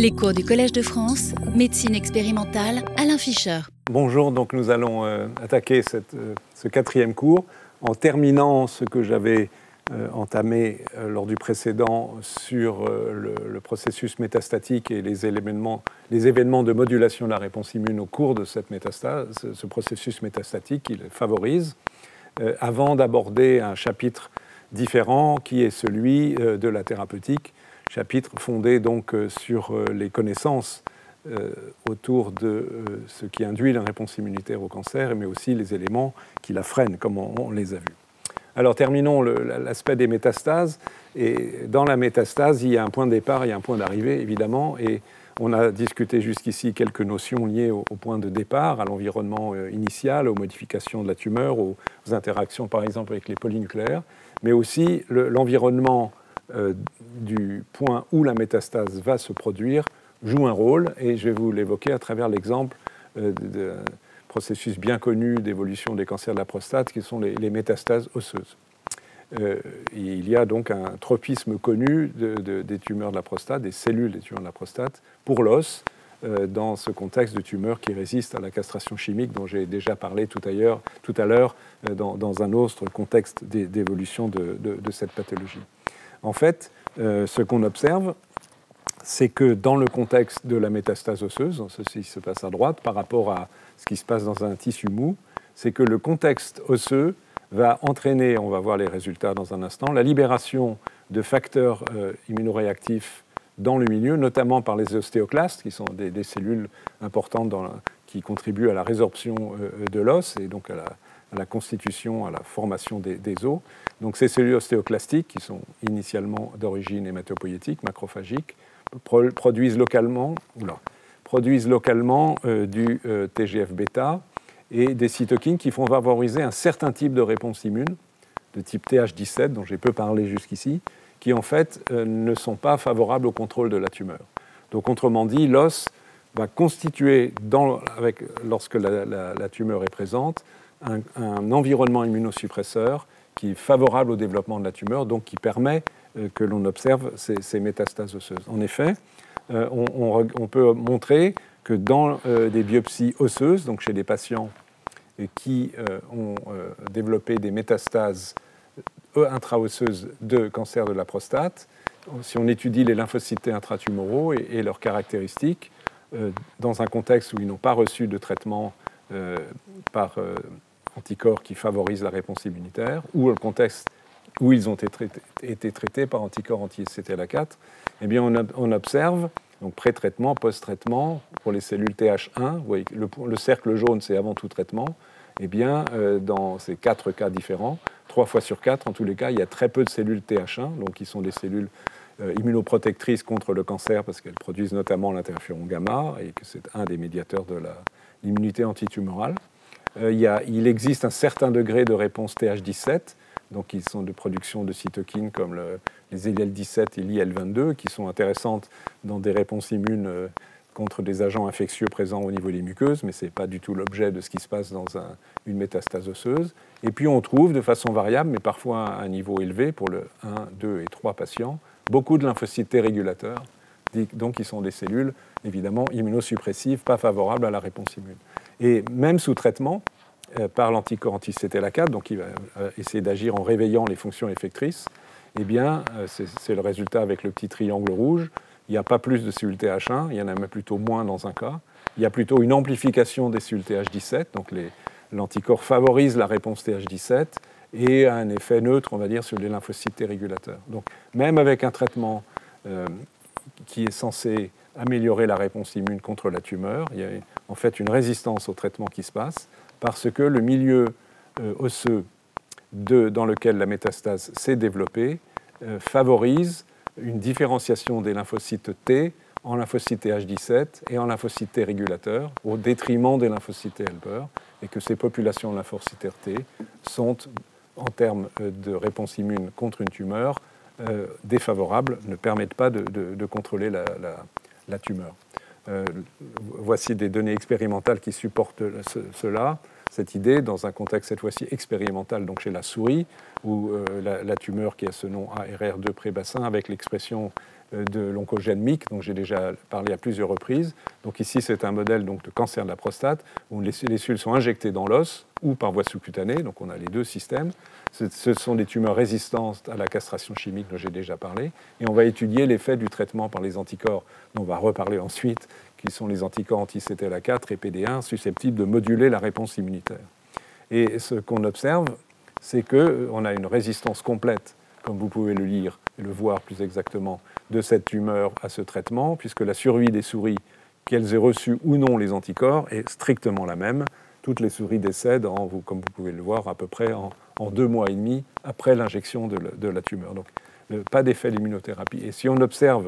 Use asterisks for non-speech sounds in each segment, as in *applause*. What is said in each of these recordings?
Les cours du Collège de France, médecine expérimentale, Alain Fischer. Bonjour, donc nous allons euh, attaquer euh, ce quatrième cours en terminant ce que j'avais euh, entamé lors du précédent sur le, processus métastatique et les événements, de modulation de la réponse immune au cours de cette métastase, ce processus métastatique, il favorise, avant d'aborder un chapitre différent qui est celui de la thérapeutique chapitre fondé donc euh, sur euh, les connaissances euh, autour de ce qui induit la réponse immunitaire au cancer, mais aussi les éléments qui la freinent, comme on, les a vus. Alors terminons l'aspect des métastases. Et dans la métastase, il y a un point de départ, a un point d'arrivée, évidemment. Et on a discuté jusqu'ici quelques notions liées au, point de départ, à l'environnement initial, aux modifications de la tumeur, aux, interactions par exemple avec les polynucléaires, mais aussi l'environnement du point où la métastase va se produire joue un rôle, et je vais vous l'évoquer à travers l'exemple euh, de, processus bien connu d'évolution des cancers de la prostate, qui sont les, métastases osseuses. Euh, il y a donc un tropisme connu des tumeurs de la prostate, des cellules des tumeurs de la prostate, pour l'os, dans ce contexte de tumeurs qui résistent à la castration chimique dont j'ai déjà parlé tout à l'heure, tout à dans, dans, un autre contexte d'évolution de, de, cette pathologie. En fait, euh, ce qu'on observe, c'est que dans le contexte de la métastase osseuse, ceci se passe à droite par rapport à ce qui se passe dans un tissu mou, c'est que le contexte osseux va entraîner, on va voir les résultats dans un instant, la libération de facteurs euh, immunoréactifs dans le milieu, notamment par les ostéoclastes, qui sont des, cellules importantes qui contribuent à la résorption euh, de l'os et donc à la, à la constitution, à la formation des, os. Donc ces cellules ostéoclastiques, qui sont initialement d'origine hématopoïétique, macrophagique, produisent localement, produisent localement euh, du euh, TGF-bêta et des cytokines qui font favoriser un certain type de réponse immune, de type TH17, dont j'ai peu parlé jusqu'ici, qui en fait euh, ne sont pas favorables au contrôle de la tumeur. Donc autrement dit, l'os va constituer, avec, lorsque la tumeur est présente, un, environnement immunosuppresseur qui est favorable au développement de la tumeur, donc qui permet euh, que l'on observe ces, métastases osseuses. En effet, euh, on, peut montrer que dans euh, des biopsies osseuses, donc chez des patients qui ont développé des métastases intraosseuses de cancer de la prostate, si on étudie les lymphocytes intratumoraux et, et leurs caractéristiques, dans un contexte où ils n'ont pas reçu de traitement par anticorps qui favorisent la réponse immunitaire, ou le contexte où ils ont été traités, par anticorps anti-CTLA4, eh bien on, observe, donc pré-traitement, post-traitement, pour les cellules TH1, voyez, le, cercle jaune c'est avant tout traitement, eh bien euh, dans ces quatre cas différents, trois fois sur quatre, en tous les cas, il y a très peu de cellules TH1, donc qui sont des cellules euh, immunoprotectrices contre le cancer parce qu'elles produisent notamment l'interféron gamma et que c'est un des médiateurs de l'immunité antitumorale. Euh, il, existe un certain degré de réponse TH17, donc ils sont de production de cytokines comme les IL-17 et l'IL-22, qui sont intéressantes dans des réponses immunes euh, contre des agents infectieux présents au niveau des muqueuses, mais ce n'est pas du tout l'objet de ce qui se passe dans une métastase osseuse. Et puis on trouve de façon variable, mais parfois à un niveau élevé pour le 1, 2 et 3 patients, beaucoup de lymphocytes T régulateurs, donc qui sont des cellules évidemment immunosuppressives, pas favorables à la réponse immune. Et même sous traitement, euh, par l'anticorps anti-CTLA4, donc il va euh, essayer d'agir en réveillant les fonctions effectrices, eh bien, euh, c'est le résultat avec le petit triangle rouge. Il n'y a pas plus de cellules TH1, il y en a même plutôt moins dans un cas. Il y a plutôt une amplification des cellules TH17, donc l'anticorps favorise la réponse TH17 et a un effet neutre, on va dire, sur les lymphocytes T régulateurs. Donc, même avec un traitement qui est censé améliorer la réponse immune contre la tumeur. Il y a en fait une résistance au traitement qui se passe parce que le milieu euh, osseux dans lequel la métastase s'est développée euh, favorise une différenciation des lymphocytes T en lymphocytes H17 et en lymphocytes T régulateurs au détriment des lymphocytes helper et que ces populations de lymphocytes T sont en termes euh, de réponse immune contre une tumeur défavorables, ne permettent pas de, contrôler la tumeur. Euh, voici des données expérimentales qui supportent cela, cette idée, dans un contexte cette fois-ci expérimental, donc chez la souris, où euh, la, tumeur qui a ce nom ARR2 prébassin, avec l'expression de l'oncogène MIC, dont j'ai déjà parlé à plusieurs reprises. Donc ici, c'est un modèle donc, de cancer de la prostate, où les, cellules sont injectées dans l'os ou par voie sous-cutanée, donc on a les deux systèmes. Ce, sont des tumeurs résistantes à la castration chimique dont j'ai déjà parlé, et on va étudier l'effet du traitement par les anticorps, dont on va reparler ensuite, qui sont les anticorps anti-CTLA4 et PD1, susceptibles de moduler la réponse immunitaire. Et ce qu'on observe, c'est qu'on a une résistance complète, comme vous pouvez le lire et le voir plus exactement, de cette tumeur à ce traitement, puisque la survie des souris, qu'elles aient reçu ou non les anticorps, est strictement la même. Toutes les souris décèdent, comme vous pouvez le voir, à peu près en, deux mois et demi après l'injection de, la tumeur. Donc, pas d'effet d'immunothérapie. Et si on observe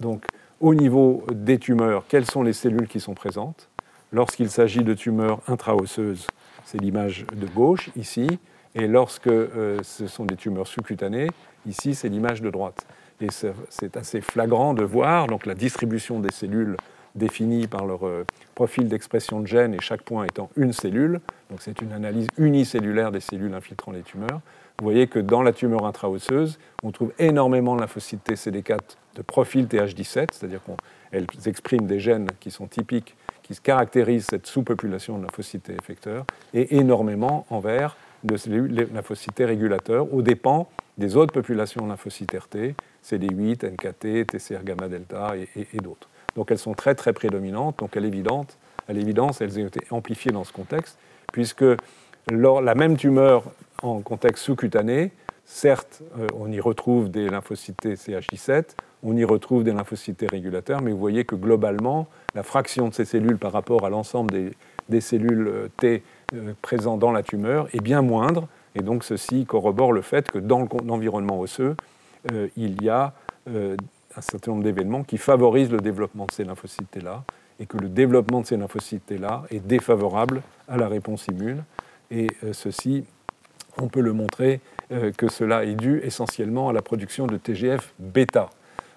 donc, au niveau des tumeurs quelles sont les cellules qui sont présentes, lorsqu'il s'agit de tumeurs intraosseuses, c'est l'image de gauche ici, et lorsque euh, ce sont des tumeurs sous-cutanées, ici c'est l'image de droite. Et c'est assez flagrant de voir donc, la distribution des cellules définies par leur euh, profil d'expression de gènes et chaque point étant une cellule. Donc c'est une analyse unicellulaire des cellules infiltrant les tumeurs. Vous voyez que dans la tumeur intraosseuse, on trouve énormément de lymphocytes TCD4 de profil TH17, c'est-à-dire qu'elles expriment des gènes qui sont typiques, qui caractérisent cette sous-population de lymphocytes effecteurs, et énormément en vert de lymphocytes régulateurs, aux dépens des autres populations lymphocytaires T, CD8, NKT, TCR gamma delta et, d'autres. Donc elles sont très très prédominantes, donc à l'évidence, elles ont été amplifiées dans ce contexte, puisque la même tumeur en contexte sous-cutané, certes, euh, on y retrouve des lymphocytes CHI7, on y retrouve des lymphocytes régulateurs, mais vous voyez que globalement, la fraction de ces cellules par rapport à l'ensemble des, cellules euh, T euh, présentes dans la tumeur est bien moindre, et donc ceci corrobore le fait que dans l'environnement osseux, il y a un certain nombre d'événements qui favorisent le développement de ces lymphocytes T-là, et que le développement de ces lymphocytes T-là est défavorable à la réponse immune. Et ceci on peut le montrer euh, que cela est dû essentiellement à la production de TGF bêta.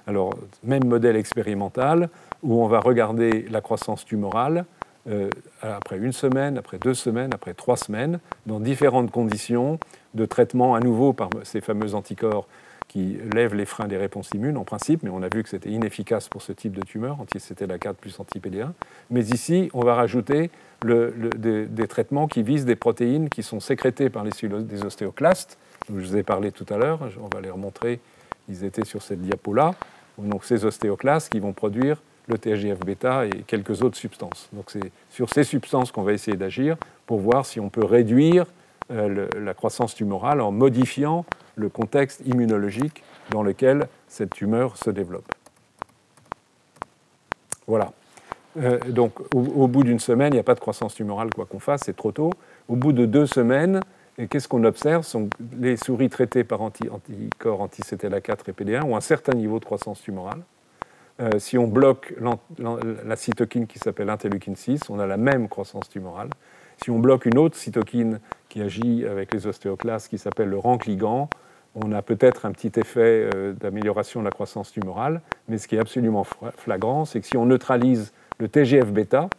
Alors, même modèle expérimental où on va regarder la croissance tumorale euh, après une semaine, après deux semaines, après trois semaines, dans différentes conditions de traitement à nouveau par ces fameux anticorps qui lèvent les freins des réponses immunes en principe, mais on a vu que c'était inefficace pour ce type de tumeur, c'était la 4 plus anti-PD1. Mais ici, on va rajouter des, traitements qui visent des protéines qui sont sécrétées par les cellules des ostéoclastes. Je vous ai parlé tout à l'heure, on va les remontrer, ils étaient sur cette diapo-là. Donc ces ostéoclastes qui vont produire le TGF-bêta et quelques autres substances. Donc c'est sur ces substances qu'on va essayer d'agir pour voir si on peut réduire euh, la croissance tumorale en modifiant le contexte immunologique dans lequel cette tumeur se développe. Voilà. Euh, donc, au, bout d'une semaine, il n'y a pas de croissance tumorale, quoi qu'on fasse, c'est trop tôt. Au bout de deux semaines, qu'est-ce qu'on observe? Sont Les souris traitées par anticorps anti-CTLA4 et PD1 ont un certain niveau de croissance tumorale. Euh, si on bloque la cytokine qui s'appelle interleukine 6, on a la même croissance tumorale. Si on bloque une autre cytokine qui agit avec les ostéoclastes qui s'appelle le rank ligand, on a peut-être un petit effet euh, d'amélioration de la croissance tumorale, mais ce qui est absolument flagrant, c'est que si on neutralise le TGF-bêta,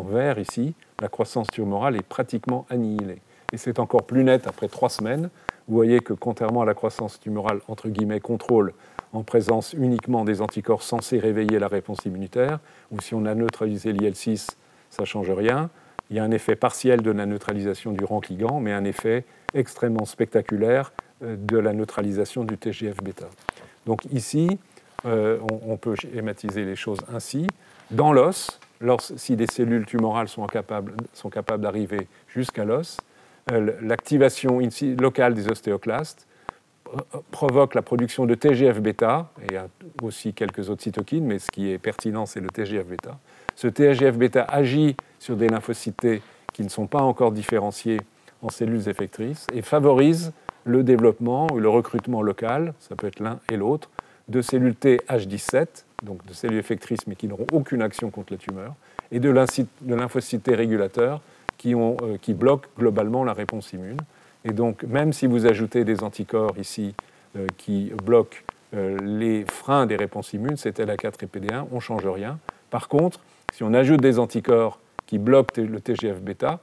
en vert ici, la croissance tumorale est pratiquement annihilée. Et c'est encore plus net après trois semaines. Vous voyez que contrairement à la croissance tumorale, entre guillemets, contrôle, en présence uniquement des anticorps censés réveiller la réponse immunitaire, ou si on a neutralisé l'IL6, ça ne change rien. Il y a un effet partiel de la neutralisation du rank ligand, mais un effet extrêmement spectaculaire euh, de la neutralisation du TGF-bêta. Donc ici, euh, on, peut schématiser les choses ainsi. Dans l'os, si des cellules tumorales sont capables, sont capables d'arriver jusqu'à l'os, euh, l'activation locale des ostéoclastes provoque la production de TGF-bêta, et aussi quelques autres cytokines, mais ce qui est pertinent, c'est le TGF-bêta. Ce TGF-bêta agit sur des lymphocytes qui ne sont pas encore différenciés en cellules effectrices et favorise le développement ou le recrutement local, ça peut être l'un et l'autre, de cellules T H17, donc de cellules effectrices mais qui n'auront aucune action contre la tumeur, et de lymphocytes régulateurs euh, qui bloquent globalement la réponse immune. Et donc, même si vous ajoutez des anticorps ici euh, qui bloquent euh, les freins des réponses immunes, c'était la 4 et PD1, on ne change rien. Par contre, si on ajoute des anticorps qui bloquent le TGF-bêta,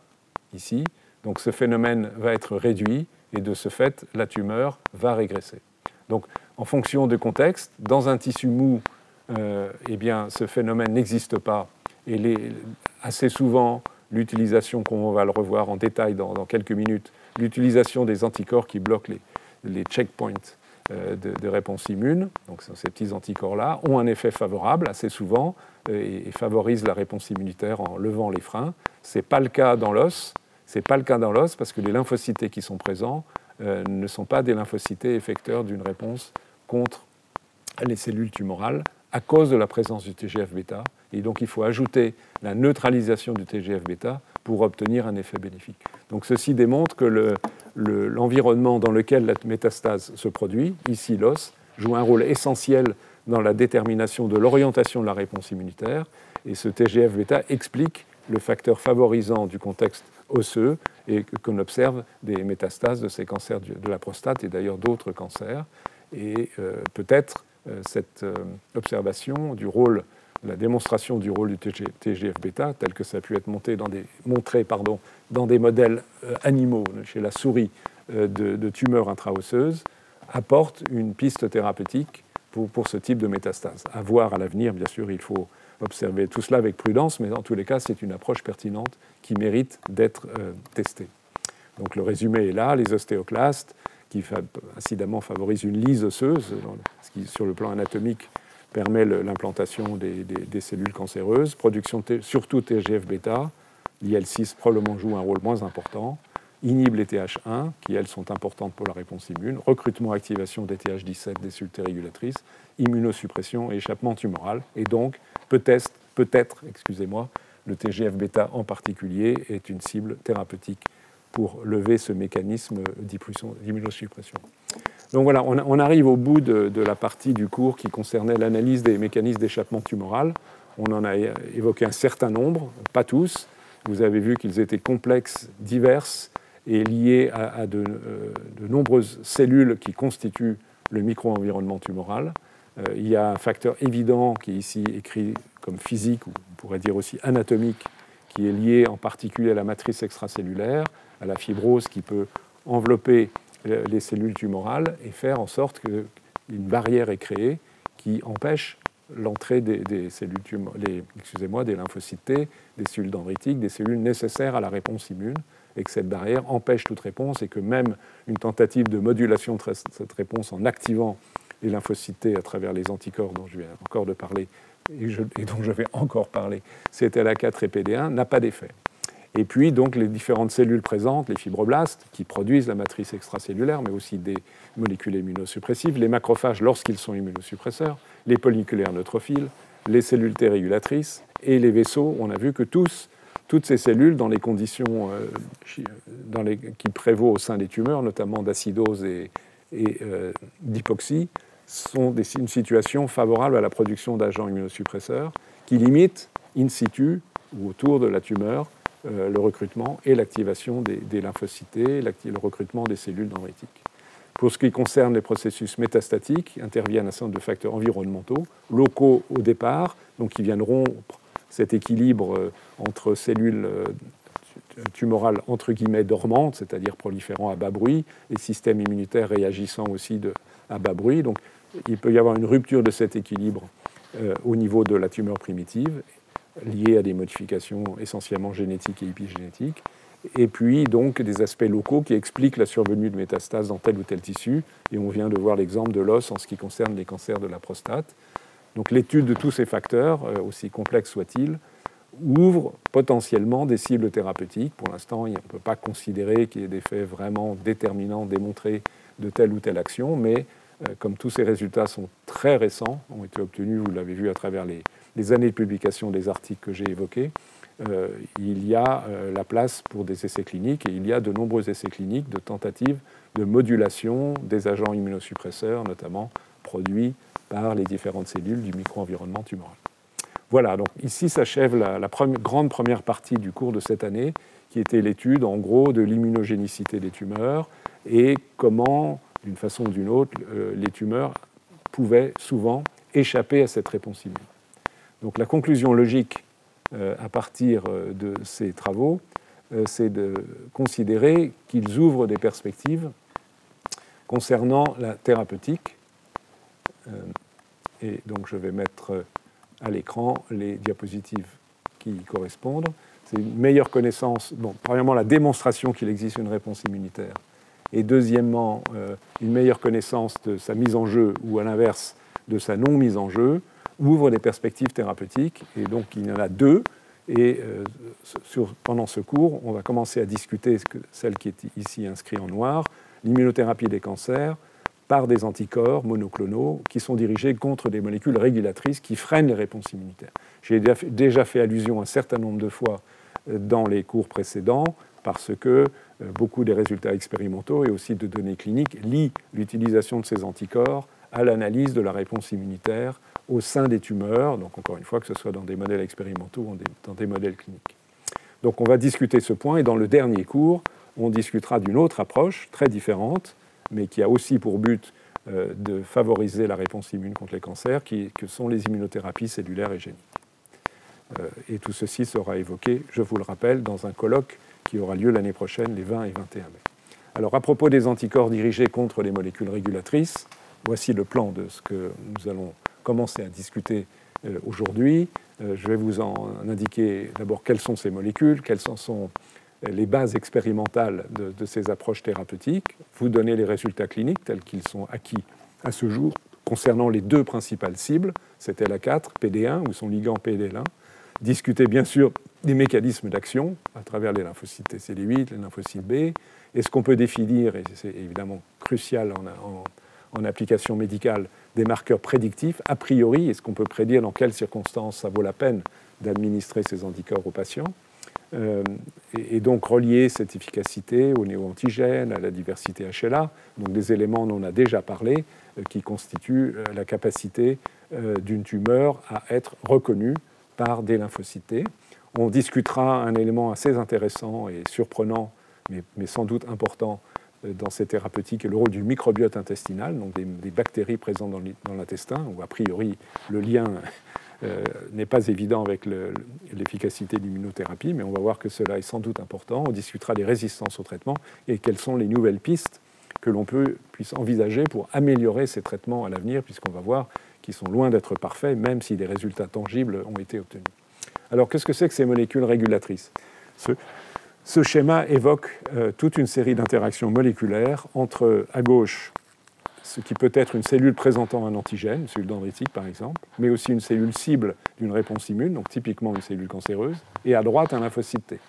ici, donc ce phénomène va être réduit et de ce fait, la tumeur va régresser. Donc, en fonction du contexte, dans un tissu mou, eh bien, ce phénomène n'existe pas. Et assez souvent, l'utilisation, qu'on va le revoir en détail dans, quelques minutes, l'utilisation des anticorps qui bloquent les, checkpoints euh, de, réponse immune, donc ces petits anticorps-là, ont un effet favorable assez souvent euh, et, favorisent la réponse immunitaire en levant les freins. Ce n'est pas le cas dans l'os. Pas le cas dans l'os parce que les lymphocytes qui sont présents euh, ne sont pas des lymphocytes effecteurs d'une réponse contre les cellules tumorales à cause de la présence du TGF-bêta. Et donc il faut ajouter la neutralisation du TGF-bêta pour obtenir un effet bénéfique. Donc ceci démontre que l'environnement dans lequel la métastase se produit, ici l'os, joue un rôle essentiel dans la détermination de l'orientation de la réponse immunitaire. Et ce TGF-bêta explique le facteur favorisant du contexte osseux et qu'on observe des métastases de ces cancers de la prostate et d'ailleurs d'autres cancers. Et euh, peut-être euh, cette euh, observation du rôle, la démonstration du rôle du TGF-bêta, tel que ça a pu être dans des, montré pardon, dans des modèles euh, animaux chez la souris de, tumeurs intraosseuses, apporte une piste thérapeutique pour, pour, ce type de métastase. À voir à l'avenir, bien sûr, il faut observer tout cela avec prudence, mais en tous les cas, c'est une approche pertinente qui mérite d'être testée. Donc le résumé est là, les ostéoclastes, qui incidemment favorise une lise osseuse, ce qui, sur le plan anatomique, permet l'implantation des, cellules cancéreuses, production surtout TGF-bêta, l'IL6 probablement joue un rôle moins important, inhibe les TH1, qui elles sont importantes pour la réponse immune, recrutement, activation des TH17, des cellules régulatrices, immunosuppression et échappement tumoral, et donc peut-être, peut-être excusez-moi, le TGF-bêta en particulier est une cible thérapeutique pour lever ce mécanisme d'immunosuppression. Donc voilà, on, arrive au bout de, la partie du cours qui concernait l'analyse des mécanismes d'échappement tumoral. On en a évoqué un certain nombre, pas tous. Vous avez vu qu'ils étaient complexes, divers et liés à, de, euh, de, nombreuses cellules qui constituent le micro-environnement tumoral. Euh, il y a un facteur évident qui est ici écrit comme physique, ou on pourrait dire aussi anatomique, qui est lié en particulier à la matrice extracellulaire, à la fibrose qui peut envelopper les cellules tumorales et faire en sorte qu'une barrière est créée qui empêche l'entrée des, cellules excusez-moi, des lymphocytes T, des cellules dendritiques, des cellules nécessaires à la réponse immune, et que cette barrière empêche toute réponse, et que même une tentative de modulation de cette réponse en activant les lymphocytes T à travers les anticorps dont je viens encore de parler, et, dont je vais encore parler, CTLA4 et PD1, n'a pas d'effet. Et puis, donc, les différentes cellules présentes, les fibroblastes, qui produisent la matrice extracellulaire, mais aussi des molécules immunosuppressives, les macrophages lorsqu'ils sont immunosuppresseurs, les polynucléaires neutrophiles, les cellules T régulatrices et les vaisseaux. On a vu que toutes ces cellules, dans les conditions euh, les, qui prévaut au sein des tumeurs, notamment d'acidose et, euh, d'hypoxie, sont des, une situation favorable à la production d'agents immunosuppresseurs qui limitent in situ ou autour de la tumeur euh, le recrutement et l'activation des, des, lymphocytes, le recrutement des cellules dendritiques. Pour ce qui concerne les processus métastatiques, interviennent un certain nombre de facteurs environnementaux, locaux au départ, donc qui viennent rompre cet équilibre euh, entre cellules euh, tumorales entre guillemets dormantes, c'est-à-dire proliférant à bas bruit, et systèmes immunitaires réagissant aussi à bas bruit. Donc il peut y avoir une rupture de cet équilibre au niveau de la tumeur primitive liées à des modifications essentiellement génétiques et épigénétiques, et puis donc des aspects locaux qui expliquent la survenue de métastases dans tel ou tel tissu, et on vient de voir l'exemple de l'os en ce qui concerne les cancers de la prostate. Donc l'étude de tous ces facteurs, euh, aussi complexes soient-ils, ouvre potentiellement des cibles thérapeutiques. Pour l'instant, on ne peut pas considérer qu'il y ait des faits vraiment déterminants démontrés de telle ou telle action, mais euh, comme tous ces résultats sont très récents, ont été obtenus, vous l'avez vu à travers les, les années de publication des articles que j'ai évoqués, euh, il y a euh, la place pour des essais cliniques et il y a de nombreux essais cliniques de tentatives de modulation des agents immunosuppresseurs, notamment produits par les différentes cellules du micro-environnement tumoral. Voilà, donc ici s'achève la, grande première partie du cours de cette année, qui était l'étude en gros de l'immunogénicité des tumeurs et comment, d'une façon ou d'une autre, euh, les tumeurs pouvaient souvent échapper à cette réponse immune. Donc la conclusion logique euh, à partir euh, de ces travaux, euh, c'est de considérer qu'ils ouvrent des perspectives concernant la thérapeutique. Et donc je vais mettre à l'écran les diapositives qui y correspondent. C'est une meilleure connaissance, bon, premièrement la démonstration qu'il existe une réponse immunitaire, et deuxièmement une meilleure connaissance de sa mise en jeu, ou à l'inverse de sa non mise en jeu, ouvre des perspectives thérapeutiques. Et donc il y en a deux. Et sur, pendant ce cours, on va commencer à discuter celle qui est ici inscrite en noir, l'immunothérapie des cancers par des anticorps monoclonaux qui sont dirigés contre des molécules régulatrices qui freinent les réponses immunitaires. J'ai déjà fait allusion un certain nombre de fois euh, dans les cours précédents parce que euh, beaucoup des résultats expérimentaux et aussi de données cliniques lient l'utilisation de ces anticorps à l'analyse de la réponse immunitaire au sein des tumeurs, donc encore une fois que ce soit dans des modèles expérimentaux ou dans des modèles cliniques. Donc on va discuter ce point et dans le dernier cours, on discutera d'une autre approche très différente, mais qui a aussi pour but euh, de favoriser la réponse immune contre les cancers, qui, que sont les immunothérapies cellulaires et géniques. Euh, et tout ceci sera évoqué, je vous le rappelle, dans un colloque qui aura lieu l'année prochaine, les 20 et 21 mai. Alors à propos des anticorps dirigés contre les molécules régulatrices, voici le plan de ce que nous allons commencer à discuter euh, aujourd'hui. Je vais vous en indiquer d'abord quelles sont ces molécules, quelles sont les bases expérimentales de, ces approches thérapeutiques, vous donner les résultats cliniques tels qu'ils sont acquis à ce jour concernant les deux principales cibles, c'était la 4, PD1 ou son ligand PDL1, discuter bien sûr des mécanismes d'action à travers les lymphocytes TCD8, les lymphocytes B, est-ce qu'on peut définir, et c'est évidemment crucial en, application médicale, des marqueurs prédictifs, a priori, est-ce qu'on peut prédire dans quelles circonstances ça vaut la peine d'administrer ces anticorps aux patients euh, et, donc relier cette efficacité aux néo-antigènes, à la diversité HLA, donc des éléments dont on a déjà parlé, euh, qui constituent euh, la capacité d'une tumeur à être reconnue par des lymphocytes. On discutera un élément assez intéressant et surprenant, mais, mais sans doute important dans ces thérapeutiques, le rôle du microbiote intestinal, donc des, bactéries présentes dans l'intestin, où a priori le lien euh, n'est pas évident avec l'efficacité de l'immunothérapie, mais on va voir que cela est sans doute important. On discutera des résistances au traitement et quelles sont les nouvelles pistes que l'on puisse envisager pour améliorer ces traitements à l'avenir, puisqu'on va voir qu'ils sont loin d'être parfaits, même si des résultats tangibles ont été obtenus. Alors, qu'est-ce que c'est que ces molécules régulatrices? Ce, schéma évoque euh, toute une série d'interactions moléculaires entre, à gauche, ce qui peut être une cellule présentant un antigène, une cellule dendritique par exemple, mais aussi une cellule cible d'une réponse immune, donc typiquement une cellule cancéreuse, et à droite un lymphocyte T.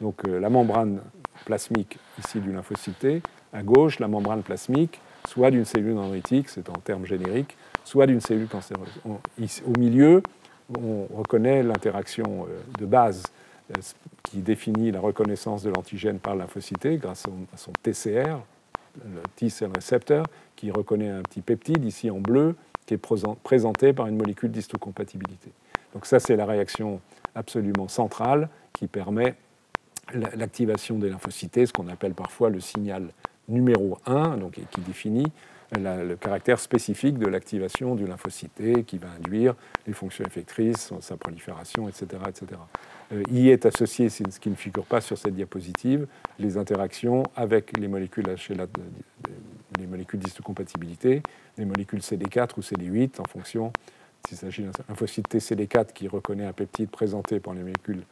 Donc euh, la membrane plasmique ici du lymphocyte T, à gauche la membrane plasmique, soit d'une cellule dendritique, c'est en termes génériques, soit d'une cellule cancéreuse. au milieu, on reconnaît l'interaction euh, de base qui définit la reconnaissance de l'antigène par lymphocyte grâce à son TCR, le T-cell receptor, qui reconnaît un petit peptide, ici en bleu, qui est présenté par une molécule d'histocompatibilité. Donc ça, c'est la réaction absolument centrale qui permet l'activation des lymphocytes, ce qu'on appelle parfois le signal numéro 1, donc, qui définit le caractère spécifique de l'activation du lymphocyte qui va induire les fonctions effectrices, sa prolifération, etc. etc. Euh, y est associé, ce qui ne figure pas sur cette diapositive, les interactions avec les molécules HLA les molécules d'histocompatibilité, les molécules CD4 ou CD8 en fonction s'il s'agit d'un lymphocyte TCD4 qui reconnaît un peptide présenté par les molécules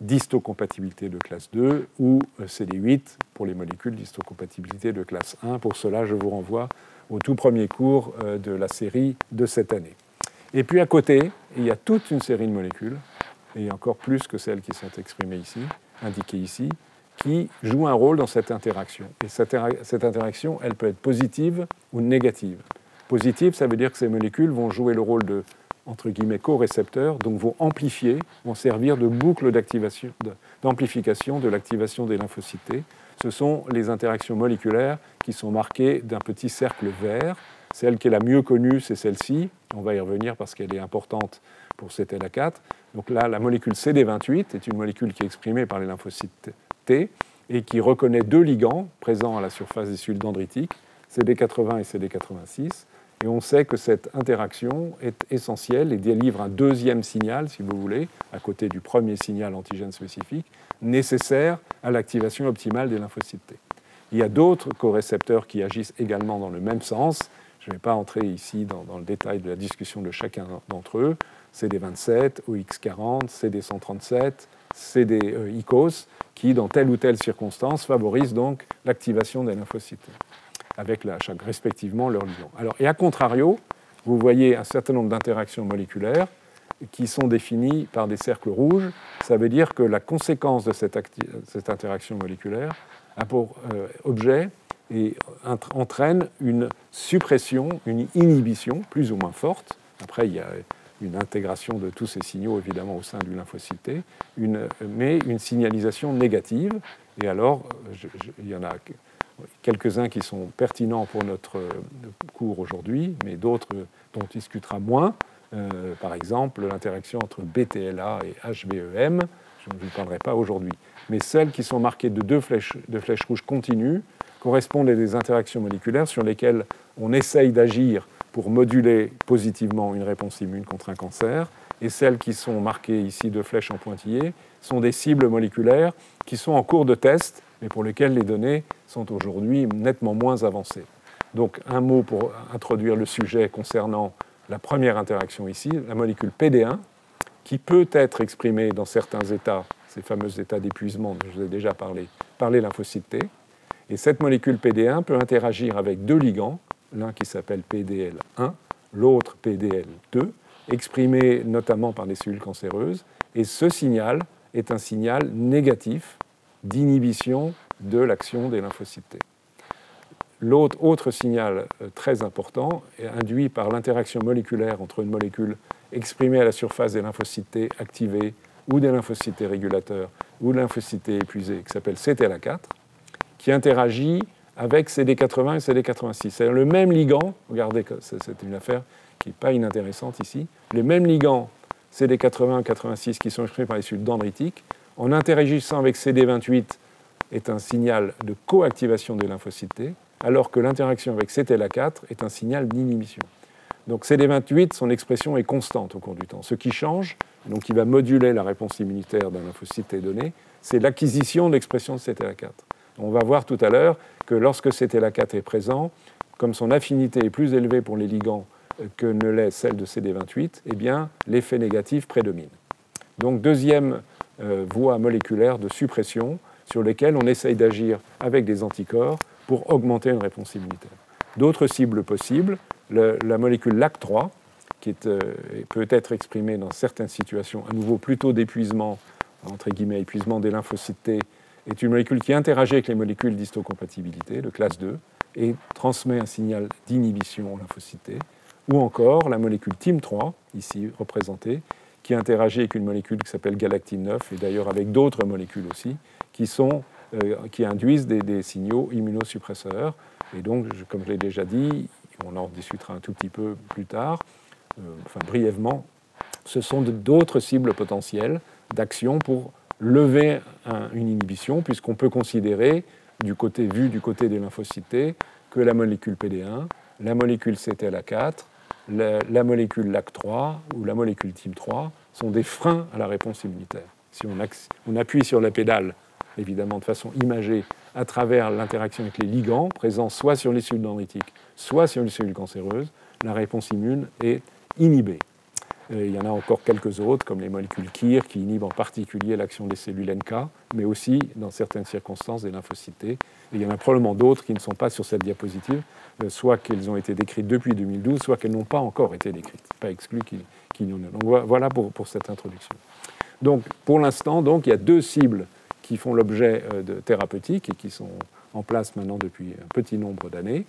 d'histocompatibilité de classe 2 ou CD8 pour les molécules d'histocompatibilité de classe 1. Pour cela, je vous renvoie au tout premier cours euh, de la série de cette année. Et puis à côté, il y a toute une série de molécules, et encore plus que celles qui sont exprimées ici, indiquées ici, qui joue un rôle dans cette interaction. Et cette, interaction, elle peut être positive ou négative. Positive, ça veut dire que ces molécules vont jouer le rôle de, entre guillemets, co-récepteurs, donc vont amplifier, vont servir de boucle d'amplification de l'activation des lymphocytes. Ce sont les interactions moléculaires qui sont marquées d'un petit cercle vert. Celle qui est la mieux connue, c'est celle-ci. On va y revenir parce qu'elle est importante pour cette LA4. Donc là, la molécule CD28 est une molécule qui est exprimée par les lymphocytes T et qui reconnaît deux ligands présents à la surface des cellules dendritiques, CD80 et CD86. Et on sait que cette interaction est essentielle et délivre un deuxième signal, si vous voulez, à côté du premier signal antigène spécifique, nécessaire à l'activation optimale des lymphocytes T. Il y a d'autres co-récepteurs qui agissent également dans le même sens. Je ne vais pas entrer ici dans, le détail de la discussion de chacun d'entre eux. CD27, OX40, CD137, CD ICOS, qui, dans telle ou telle circonstance, favorisent donc l'activation des lymphocytes, avec la, respectivement leur ligand. Alors, et à contrario, vous voyez un certain nombre d'interactions moléculaires qui sont définies par des cercles rouges. Ça veut dire que la conséquence de cette, cette interaction moléculaire a pour euh, objet et entraîne une suppression, une inhibition plus ou moins forte. Après, il y a une intégration de tous ces signaux, évidemment, au sein du lymphocyte une, mais une signalisation négative. Et alors, il y en a quelques-uns qui sont pertinents pour notre cours aujourd'hui, mais d'autres dont on discutera moins. Euh, par exemple, l'interaction entre BTLA et HBEM, je ne vous parlerai pas aujourd'hui. Mais celles qui sont marquées de deux flèches, de flèches rouges continues correspondent à des interactions moléculaires sur lesquelles on essaye d'agir pour moduler positivement une réponse immune contre un cancer. Et celles qui sont marquées ici de flèches en pointillés sont des cibles moléculaires qui sont en cours de test, mais pour lesquelles les données sont aujourd'hui nettement moins avancées. Donc un mot pour introduire le sujet concernant la première interaction ici, la molécule PD1, qui peut être exprimée dans certains états, ces fameux états d'épuisement dont je vous ai déjà parlé, par les lymphocytes T. Et cette molécule PD1 peut interagir avec deux ligands, l'un qui s'appelle PDL1, l'autre PDL2, exprimé notamment par des cellules cancéreuses. Et ce signal est un signal négatif d'inhibition de l'action des lymphocytes. L'autre autre signal euh, très important est induit par l'interaction moléculaire entre une molécule exprimée à la surface des lymphocytes T activés ou des lymphocytes régulateurs ou lymphocytes épuisés qui s'appelle CTLA4, qui interagit avec CD80 et CD86. C'est le même ligand, regardez, c'est une affaire qui n'est pas inintéressante ici, les mêmes ligands CD80 et 86 qui sont exprimés par les cellules dendritiques, en interagissant avec CD28 est un signal de coactivation des lymphocytes T, alors que l'interaction avec CTLA4 est un signal d'inhibition. Donc CD28, son expression est constante au cours du temps. Ce qui change, donc qui va moduler la réponse immunitaire d'un lymphocyte T donné, c'est l'acquisition de l'expression de CTLA4. On va voir tout à l'heure que lorsque CTLA4 est présent, comme son affinité est plus élevée pour les ligands que ne l'est celle de CD28, eh bien, l'effet négatif prédomine. Donc, deuxième euh, voie moléculaire de suppression sur lesquelles on essaye d'agir avec des anticorps pour augmenter une réponse immunitaire. D'autres cibles possibles, la molécule LAC3, qui euh, peut être exprimée dans certaines situations, à nouveau plutôt d'épuisement, entre guillemets, épuisement des lymphocytes est une molécule qui interagit avec les molécules d'histocompatibilité de classe 2 et transmet un signal d'inhibition lymphocyte ou encore la molécule TIM3, ici représentée, qui interagit avec une molécule qui s'appelle galactine 9 et d'ailleurs avec d'autres molécules aussi, qui, sont, euh, qui induisent des, signaux immunosuppresseurs. Et donc, comme je l'ai déjà dit, on en discutera un tout petit peu plus tard, euh, enfin brièvement, ce sont d'autres cibles potentielles d'action pour lever une inhibition, puisqu'on peut considérer, du côté vu du côté des lymphocytes, que la molécule PD1, la molécule CTLA4, la, molécule LAC3 ou la molécule TIM3 sont des freins à la réponse immunitaire. Si on, on appuie sur la pédale, évidemment de façon imagée, à travers l'interaction avec les ligands présents soit sur les cellules dendritiques, soit sur les cellules cancéreuses, la réponse immune est inhibée. Euh, il y en a encore quelques autres, comme les molécules KIR, qui inhibent en particulier l'action des cellules NK, mais aussi, dans certaines circonstances, des lymphocytes. Il y en a probablement d'autres qui ne sont pas sur cette diapositive, euh, soit qu'elles ont été décrites depuis 2012, soit qu'elles n'ont pas encore été décrites. Pas exclu qu'il y en ait. Donc voilà pour, cette introduction. Donc pour l'instant, il y a deux cibles qui font l'objet euh, de thérapeutiques et qui sont en place maintenant depuis un petit nombre d'années.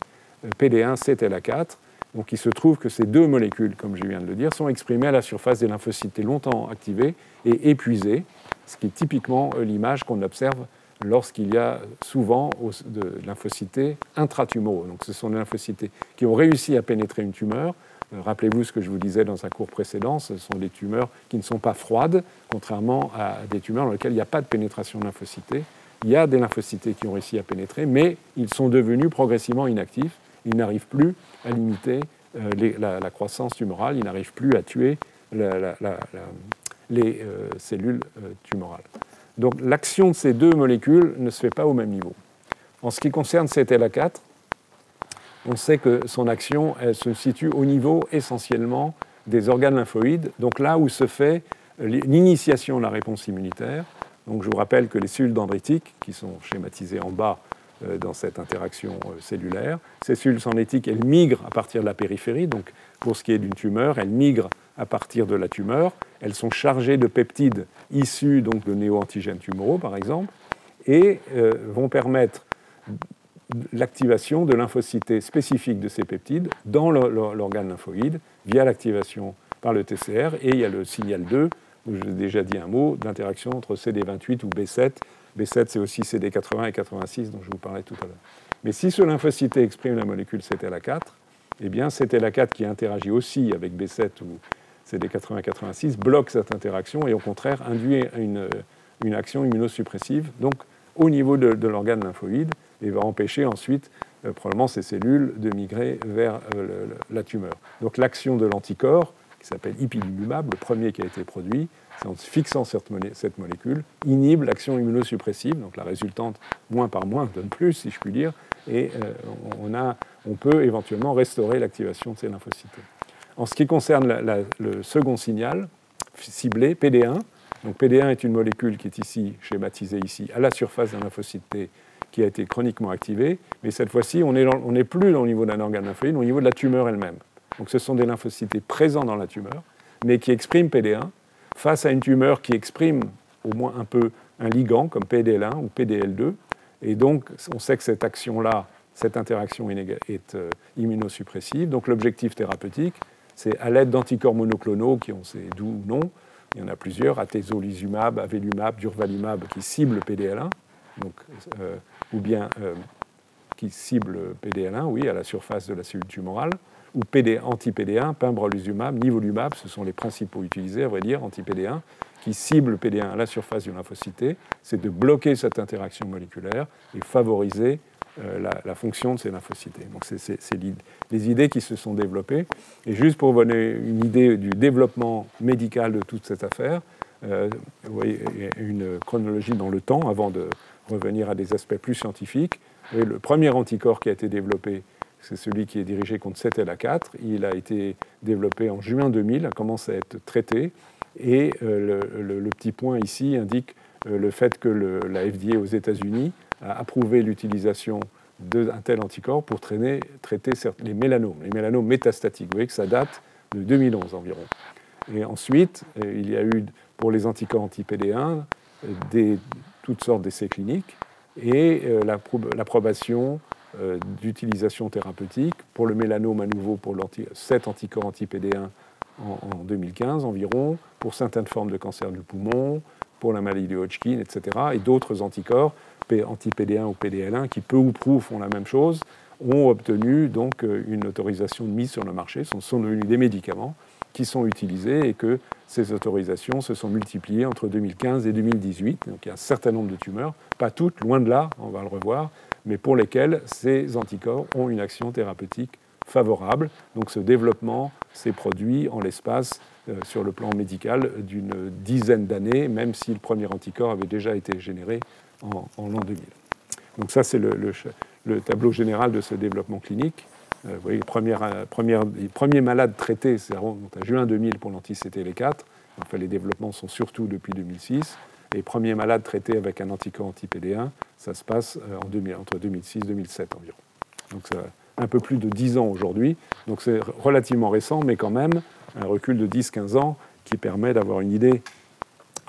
PD1, CTLA4, donc il se trouve que ces deux molécules, comme je viens de le dire, sont exprimées à la surface des lymphocytes longtemps activés et épuisés, ce qui est typiquement euh, l'image qu'on observe lorsqu'il y a souvent de lymphocytes intratumoraux. Donc ce sont des lymphocytes qui ont réussi à pénétrer une tumeur. Euh, rappelez-vous ce que je vous disais dans un cours précédent, ce sont des tumeurs qui ne sont pas froides, contrairement à des tumeurs dans lesquelles il n'y a pas de pénétration de lymphocytes. Il y a des lymphocytes qui ont réussi à pénétrer, mais ils sont devenus progressivement inactifs il n'arrive plus à limiter euh, la, croissance tumorale, il n'arrive plus à tuer les euh, cellules euh, tumorales. Donc l'action de ces deux molécules ne se fait pas au même niveau. En ce qui concerne CTLA4, on sait que son action se situe au niveau essentiellement des organes lymphoïdes, donc là où se fait l'initiation de la réponse immunitaire. Donc je vous rappelle que les cellules dendritiques, qui sont schématisées en bas dans cette interaction euh, cellulaire, ces cellules dendritiques, elles migrent à partir de la périphérie. Donc pour ce qui est d'une tumeur, elles migrent à partir de la tumeur. Elles sont chargées de peptides issus donc, de néo-antigènes tumoraux, par exemple, et euh, vont permettre l'activation de lymphocytes spécifiques de ces peptides dans l'organe lymphoïde via l'activation par le TCR. Et il y a le signal 2, où j'ai déjà dit un mot, d'interaction entre CD28 ou B7. B7, c'est aussi CD80 et 86 dont je vous parlais tout à l'heure. Mais si ce lymphocyte exprime la molécule CTLA4, eh bien CTLA4 qui interagit aussi avec B7 ou CD80 et 86 bloque cette interaction et au contraire induit une, action immunosuppressive, donc au niveau de l'organe lymphoïde et va empêcher ensuite euh, probablement ces cellules de migrer vers euh, la tumeur. Donc l'action de l'anticorps, qui s'appelle ipilimumab, le premier qui a été produit, en fixant cette, molécule, inhibe l'action immunosuppressive, donc la résultante moins par moins donne plus, si je puis dire, et euh, on, a, on, peut éventuellement restaurer l'activation de ces lymphocytes. En ce qui concerne le second signal ciblé, PD1, donc PD1 est une molécule qui est ici schématisée ici à la surface d'un lymphocyte T qui a été chroniquement activé, mais cette fois-ci, on n'est plus au niveau d'un organe lymphoïde, au niveau de la tumeur elle-même. Donc ce sont des lymphocytes présents dans la tumeur, mais qui expriment PD1 face à une tumeur qui exprime au moins un peu un ligand comme PDL1 ou PDL2. Et donc on sait que cette action-là, cette interaction est euh, immunosuppressive. Donc l'objectif thérapeutique, c'est à l'aide d'anticorps monoclonaux qui ont ces doux noms, il y en a plusieurs, atezolizumab, avelumab, durvalumab, qui ciblent PDL1, donc euh, ou bien euh, qui cible PDL1, oui, à la surface de la cellule tumorale, ou PD, anti-PD1, pembrolizumab, nivolumab, ce sont les principaux utilisés, à vrai dire, anti-PD1, qui ciblent PD1 à la surface du lymphocyte, c'est de bloquer cette interaction moléculaire et favoriser euh, la, fonction de ces lymphocytes. Donc c'est les idées qui se sont développées. Et juste pour vous donner une idée du développement médical de toute cette affaire, euh, vous voyez une chronologie dans le temps avant de revenir à des aspects plus scientifiques. le premier anticorps qui a été développé, c'est celui qui est dirigé contre 7LA4. Il a été développé en juin 2000, a commencé à être traité. Et euh, le, petit point ici indique euh, le fait que la FDA aux États-Unis a approuvé l'utilisation d'un tel anticorps pour traiter les mélanomes, les mélanomes métastatiques. Vous voyez que ça date de 2011 environ. Et ensuite, euh, il y a eu pour les anticorps anti-PD1 des, toutes sortes d'essais cliniques et l'approbation d'utilisation thérapeutique pour le mélanome à nouveau pour 7 anticorps anti-PD1 en, 2015 environ, pour certaines formes de cancer du poumon, pour la maladie de Hodgkin, etc. Et d'autres anticorps anti-PD1 ou PDL1 qui peu ou prou font la même chose ont obtenu donc euh, une autorisation de mise sur le marché, sont, sont devenus des médicaments qui sont utilisés et que ces autorisations se sont multipliées entre 2015 et 2018. Donc il y a un certain nombre de tumeurs, pas toutes, loin de là, on va le revoir, mais pour lesquelles ces anticorps ont une action thérapeutique favorable. Donc ce développement s'est produit en l'espace, euh, sur le plan médical, d'une dizaine d'années, même si le premier anticorps avait déjà été généré en, l'an 2000. Donc ça, c'est le, le, tableau général de ce développement clinique. Euh, vous voyez, les, premiers malades traités, c'est en juin 2000 pour l'anti-CTL4. Enfin, les développements sont surtout depuis 2006. Les premiers malades traités avec un anticorps anti-PD1, ça se passe euh, en 2000, entre 2006 et 2007 environ. Donc, c'est un peu plus de 10 ans aujourd'hui. Donc, c'est relativement récent, mais quand même un recul de 10-15 ans qui permet d'avoir une idée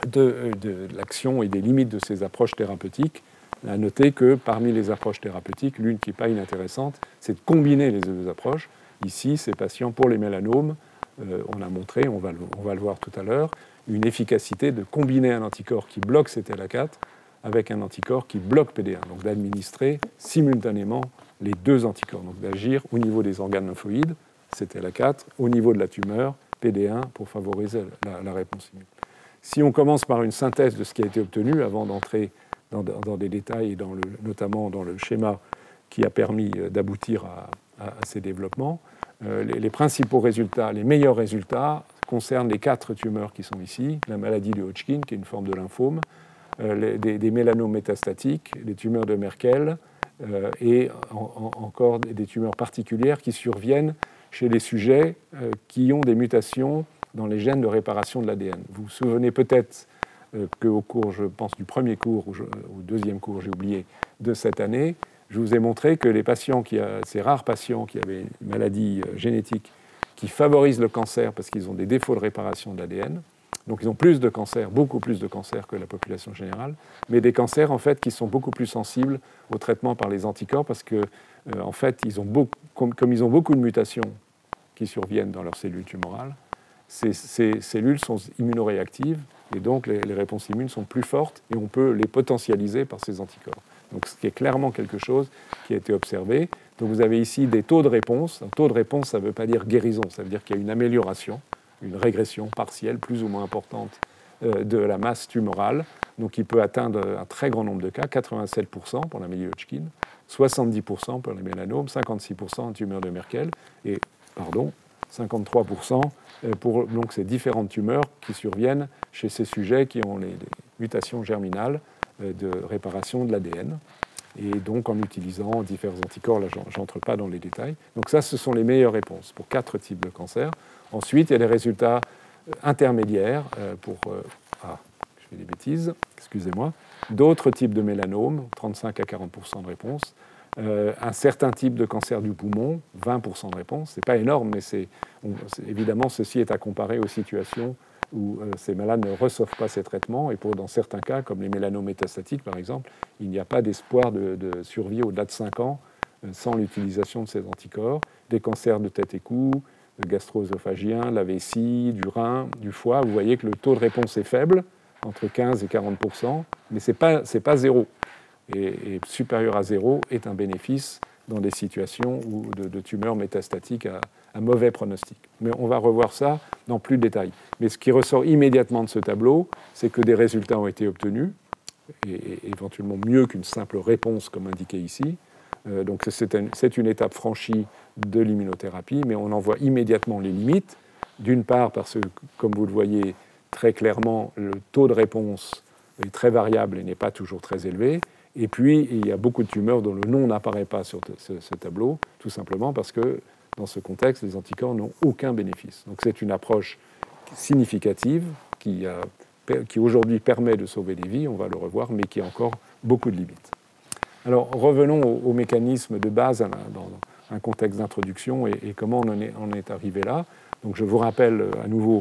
de l'action et des limites de ces approches thérapeutiques à noter que parmi les approches thérapeutiques, l'une qui n'est pas inintéressante, c'est de combiner les deux approches. Ici, ces patients, pour les mélanomes, euh, on a montré, on va, on va le voir tout à l'heure, une efficacité de combiner un anticorps qui bloque CTLA4 avec un anticorps qui bloque PD1, donc d'administrer simultanément les deux anticorps, donc d'agir au niveau des organes lymphoïdes, CTLA4, au niveau de la tumeur, PD1, pour favoriser la, réponse immunitaire. Si on commence par une synthèse de ce qui a été obtenu avant d'entrer dans, des détails, dans notamment dans le schéma qui a permis euh, d'aboutir à, ces développements. Euh, les, principaux résultats, les meilleurs résultats concernent les quatre tumeurs qui sont ici, la maladie de Hodgkin, qui est une forme de lymphome, euh, des, mélanomes métastatiques, les tumeurs de Merkel, et encore des tumeurs particulières qui surviennent chez les sujets qui ont des mutations dans les gènes de réparation de l'ADN. Vous vous souvenez peut-être qu'au cours, je pense, du premier cours ou, deuxième cours, j'ai oublié, de cette année, je vous ai montré que les patients qui, ces rares patients qui avaient une maladie génétique qui favorisent le cancer parce qu'ils ont des défauts de réparation de l'ADN, donc ils ont plus de cancers, beaucoup plus de cancers que la population générale, mais des cancers en fait qui sont beaucoup plus sensibles au traitement par les anticorps parce que euh, en fait ils ont comme, ils ont beaucoup de mutations qui surviennent dans leurs cellules tumorales, ces, cellules sont immunoréactives et donc les, les, réponses immunes sont plus fortes et on peut les potentialiser par ces anticorps. Donc ce qui est clairement quelque chose qui a été observé. Donc vous avez ici des taux de réponse. Un taux de réponse, ça ne veut pas dire guérison, ça veut dire qu'il y a une amélioration une régression partielle plus ou moins importante euh, de la masse tumorale, donc qui peut atteindre un très grand nombre de cas, 87% pour la Hodgkin, 70% pour les mélanomes, 56% en tumeur de Merkel, et pardon, 53% euh, pour donc, ces différentes tumeurs qui surviennent chez ces sujets qui ont les, mutations germinales euh, de réparation de l'ADN et donc en utilisant différents anticorps, là j'entre pas dans les détails. Donc ça, ce sont les meilleures réponses pour quatre types de cancers. Ensuite, il y a des résultats euh, intermédiaires euh, pour... Euh, ah, je fais des bêtises, excusez-moi. D'autres types de mélanomes, 35 à 40% de réponse. un certain type de cancer du poumon, 20% de réponse. Ce n'est pas énorme, mais c'est, évidemment, ceci est à comparer aux situations où ces malades ne reçoivent pas ces traitements. Et pour, dans certains cas, comme les mélanomes métastatiques par exemple, il n'y a pas d'espoir de, survie au-delà de 5 ans sans l'utilisation de ces anticorps. Des cancers de tête et cou, gastro-œsophagien, la vessie, du rein, du foie, vous voyez que le taux de réponse est faible, entre 15 et 40 mais ce n'est pas, pas, zéro. Et, supérieur à zéro est un bénéfice dans des situations où de, tumeurs métastatiques à, mauvais pronostic. Mais on va revoir ça dans plus de détails. Mais ce qui ressort immédiatement de ce tableau, c'est que des résultats ont été obtenus, et éventuellement mieux qu'une simple réponse comme indiqué ici, euh, donc c'est une, étape franchie de l'immunothérapie, mais on en voit immédiatement les limites. D'une part parce que, comme vous le voyez très clairement, le taux de réponse est très variable et n'est pas toujours très élevé. Et puis, il y a beaucoup de tumeurs dont le nom n'apparaît pas sur ce, tableau, tout simplement parce que, dans ce contexte, les anticorps n'ont aucun bénéfice. Donc c'est une approche significative qui, aujourd'hui permet de sauver des vies, on va le revoir, mais qui a encore beaucoup de limites. Alors revenons au, mécanisme de base dans un contexte d'introduction et, comment on en, est, arrivé là. Donc je vous rappelle euh, à nouveau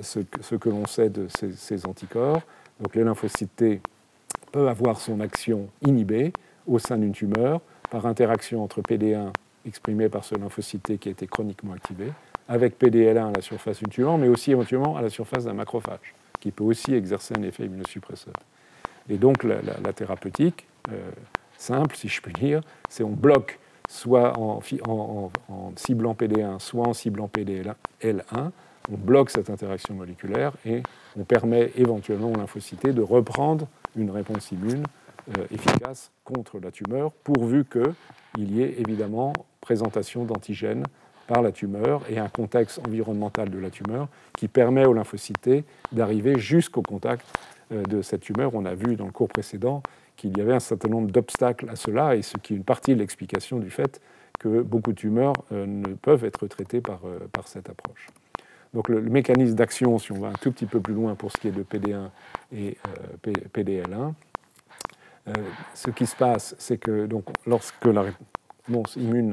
ce, que l'on sait de ces, anticorps. Donc les lymphocytes T peuvent avoir son action inhibée au sein d'une tumeur par interaction entre PD1 exprimé par ce lymphocyte qui a été chroniquement activé avec PDL1 à la surface d'une tumeur, mais aussi éventuellement à la surface d'un macrophage, qui peut aussi exercer un effet immunosuppresseur. Et donc la, la, thérapeutique, euh, simple, si je puis dire, c'est on bloque soit en, ciblant PD1, soit en ciblant PDL1, on bloque cette interaction moléculaire et on permet éventuellement aux lymphocytes de reprendre une réponse immune euh, efficace contre la tumeur, pourvu qu'il y ait évidemment présentation d'antigènes par la tumeur et un contexte environnemental de la tumeur qui permet aux lymphocytes d'arriver jusqu'au contact euh, de cette tumeur. On a vu dans le cours précédent qu'il y avait un certain nombre d'obstacles à cela, et ce qui est une partie de l'explication du fait que beaucoup de tumeurs euh, ne peuvent être traitées par, par cette approche. Donc le, mécanisme d'action, si on va un tout petit peu plus loin pour ce qui est de PD1 et euh, PDL1, ce qui se passe, c'est que donc, lorsque la réponse immune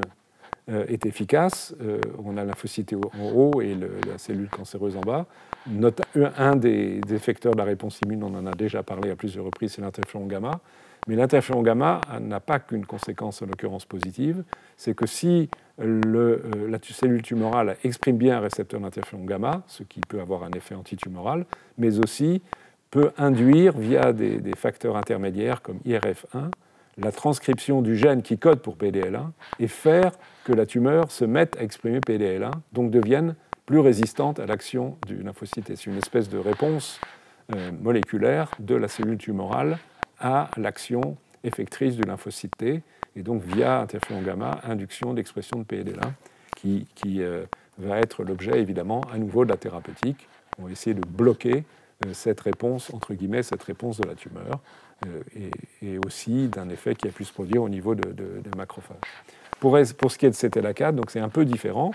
est efficace, on a lymphocyte en haut et la cellule cancéreuse en bas. un des, des, facteurs de la réponse immune, on en a déjà parlé à plusieurs reprises, c'est l'interféron gamma. Mais l'interféron gamma n'a pas qu'une conséquence en l'occurrence positive, c'est que si euh, la cellule tumorale exprime bien un récepteur d'interféron gamma, ce qui peut avoir un effet antitumoral, mais aussi peut induire via des, facteurs intermédiaires comme IRF1 la transcription du gène qui code pour PDL1 et faire que la tumeur se mette à exprimer PDL1, donc devienne plus résistante à l'action du lymphocyte. C'est une espèce de réponse euh, moléculaire de la cellule tumorale à l'action effectrice du lymphocyte T, et donc via interféron gamma, induction d'expression de PDL1, qui, qui euh, va être l'objet évidemment à nouveau de la thérapeutique. On va essayer de bloquer cette réponse, entre guillemets, cette réponse de la tumeur, et, aussi d'un effet qui a pu se produire au niveau de, des macrophages. Pour, pour, ce qui est de CTLA4, donc c'est un peu différent.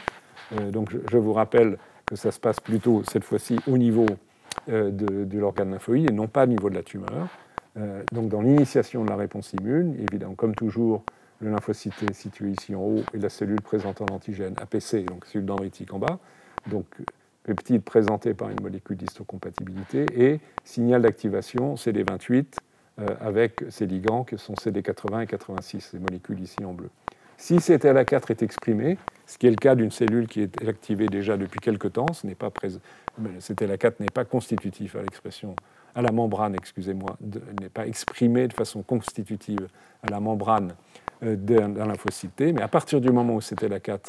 donc je, vous rappelle que ça se passe plutôt cette fois-ci au niveau de, de l'organe lymphoïde et non pas au niveau de la tumeur. Donc dans l'initiation de la réponse immune, évidemment, comme toujours, le lymphocyte est situé ici en haut et la cellule présentant l'antigène APC, donc cellule dendritique en bas, donc peptide présenté par une molécule d'histocompatibilité, et signal d'activation CD28 euh, avec ces ligands que sont CD80 et 86, ces molécules ici en bleu. Si CTLA4 est exprimé, ce qui est le cas d'une cellule qui est activée déjà depuis quelque temps, ce n'est pas CTLA4 n'est pas constitutif à l'expression à la membrane, excusez-moi, n'est pas exprimé de façon constitutive à la membrane euh, d'un lymphocyte mais à partir du moment où CTLA4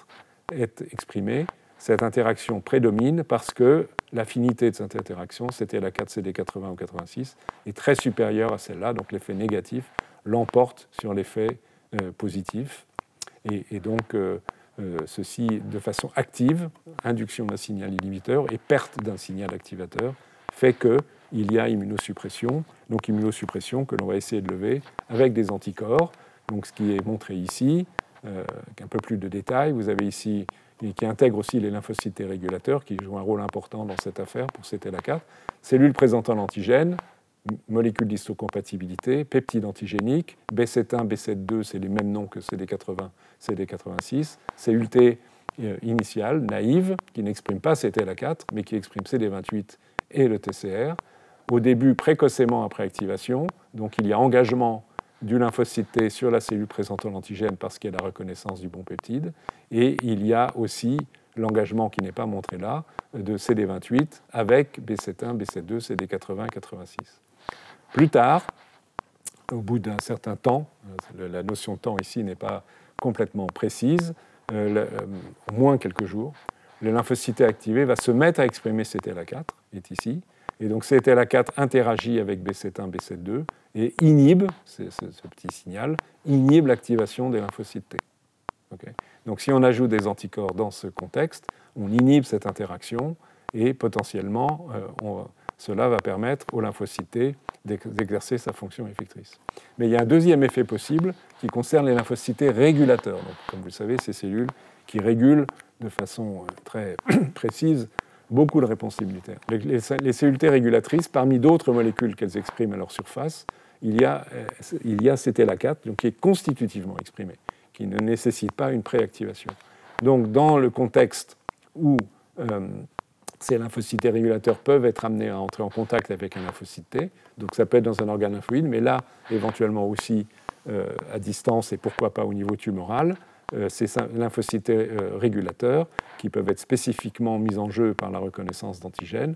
est exprimé, cette interaction prédomine parce que l'affinité de cette interaction, CTLA4, CD80 ou 86, est très supérieure à celle-là, donc l'effet négatif l'emporte sur l'effet euh, positif. Et, donc, euh, ceci de façon active, induction d'un signal inhibiteur et perte d'un signal activateur, fait qu'il y a immunosuppression, donc immunosuppression que l'on va essayer de lever avec des anticorps donc ce qui est montré ici, euh, avec un peu plus de détails. Vous avez ici, qui intègre aussi les lymphocytes régulateurs, qui jouent un rôle important dans cette affaire pour CTLA4. Cellules présentant l'antigène, molécules d'histocompatibilité, peptides antigéniques, B71, B7-2, c'est les mêmes noms que CD80, CD86, cellules T euh, initiales, naïves, qui n'expriment pas CTLA4, mais qui expriment CD28 et le TCR. Au début, précocement après activation, donc il y a engagement du lymphocyte T sur la cellule présentant l'antigène parce qu'il y a la reconnaissance du bon peptide. Et il y a aussi l'engagement qui n'est pas montré là de CD28 avec B71, B72, CD80 86. Plus tard, au bout d'un certain temps, la notion de temps ici n'est pas complètement précise, euh, euh, moins quelques jours, le lymphocyte activé va se mettre à exprimer CTLA4, est ici, et donc CTLA4 interagit avec B71, B72 et inhibe, ce, petit signal, inhibe l'activation des lymphocytes T. donc si on ajoute des anticorps dans ce contexte, on inhibe cette interaction et potentiellement euh, cela va permettre aux lymphocytes d'exercer sa fonction effectrice. Mais il y a un deuxième effet possible qui concerne les lymphocytes régulateurs. Comme vous le savez, ces cellules qui régulent de façon euh, très *clears throat* précise beaucoup de réponses immunitaires. Les, cellules T régulatrices, parmi d'autres molécules qu'elles expriment à leur surface, il y a, euh, il y a CTLA4, donc qui est constitutivement exprimé, qui ne nécessite pas une préactivation. Donc dans le contexte où euh, ces lymphocytes régulateurs peuvent être amenés à entrer en contact avec un lymphocyte T, donc ça peut être dans un organe lymphoïde, mais là éventuellement aussi euh, à distance et pourquoi pas au niveau tumoral, ces lymphocytes régulateurs, qui peuvent être spécifiquement mis en jeu par la reconnaissance d'antigènes,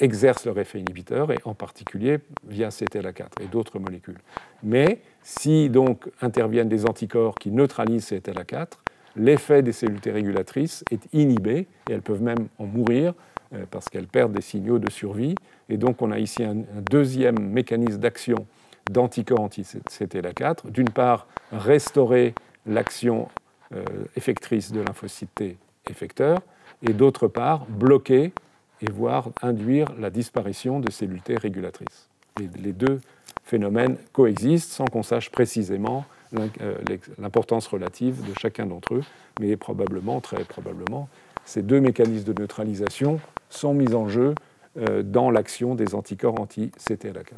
exercent leur effet inhibiteur, et en particulier via CTLA4 et d'autres molécules. Mais si donc interviennent des anticorps qui neutralisent CTLA4, l'effet des cellules T régulatrices est inhibé, et elles peuvent même en mourir euh, parce qu'elles perdent des signaux de survie. Et donc on a ici un, deuxième mécanisme d'action d'anticorps anti-CTLA4. D'une part, restaurer l'action euh, effectrice de lymphocyte T effecteur, et d'autre part, bloquer et voire induire la disparition de cellules T régulatrices. Les, deux phénomènes coexistent sans qu'on sache précisément l'importance relative de chacun d'entre eux, mais probablement, très probablement, ces deux mécanismes de neutralisation sont mis en jeu euh, dans l'action des anticorps anti-CTLA4.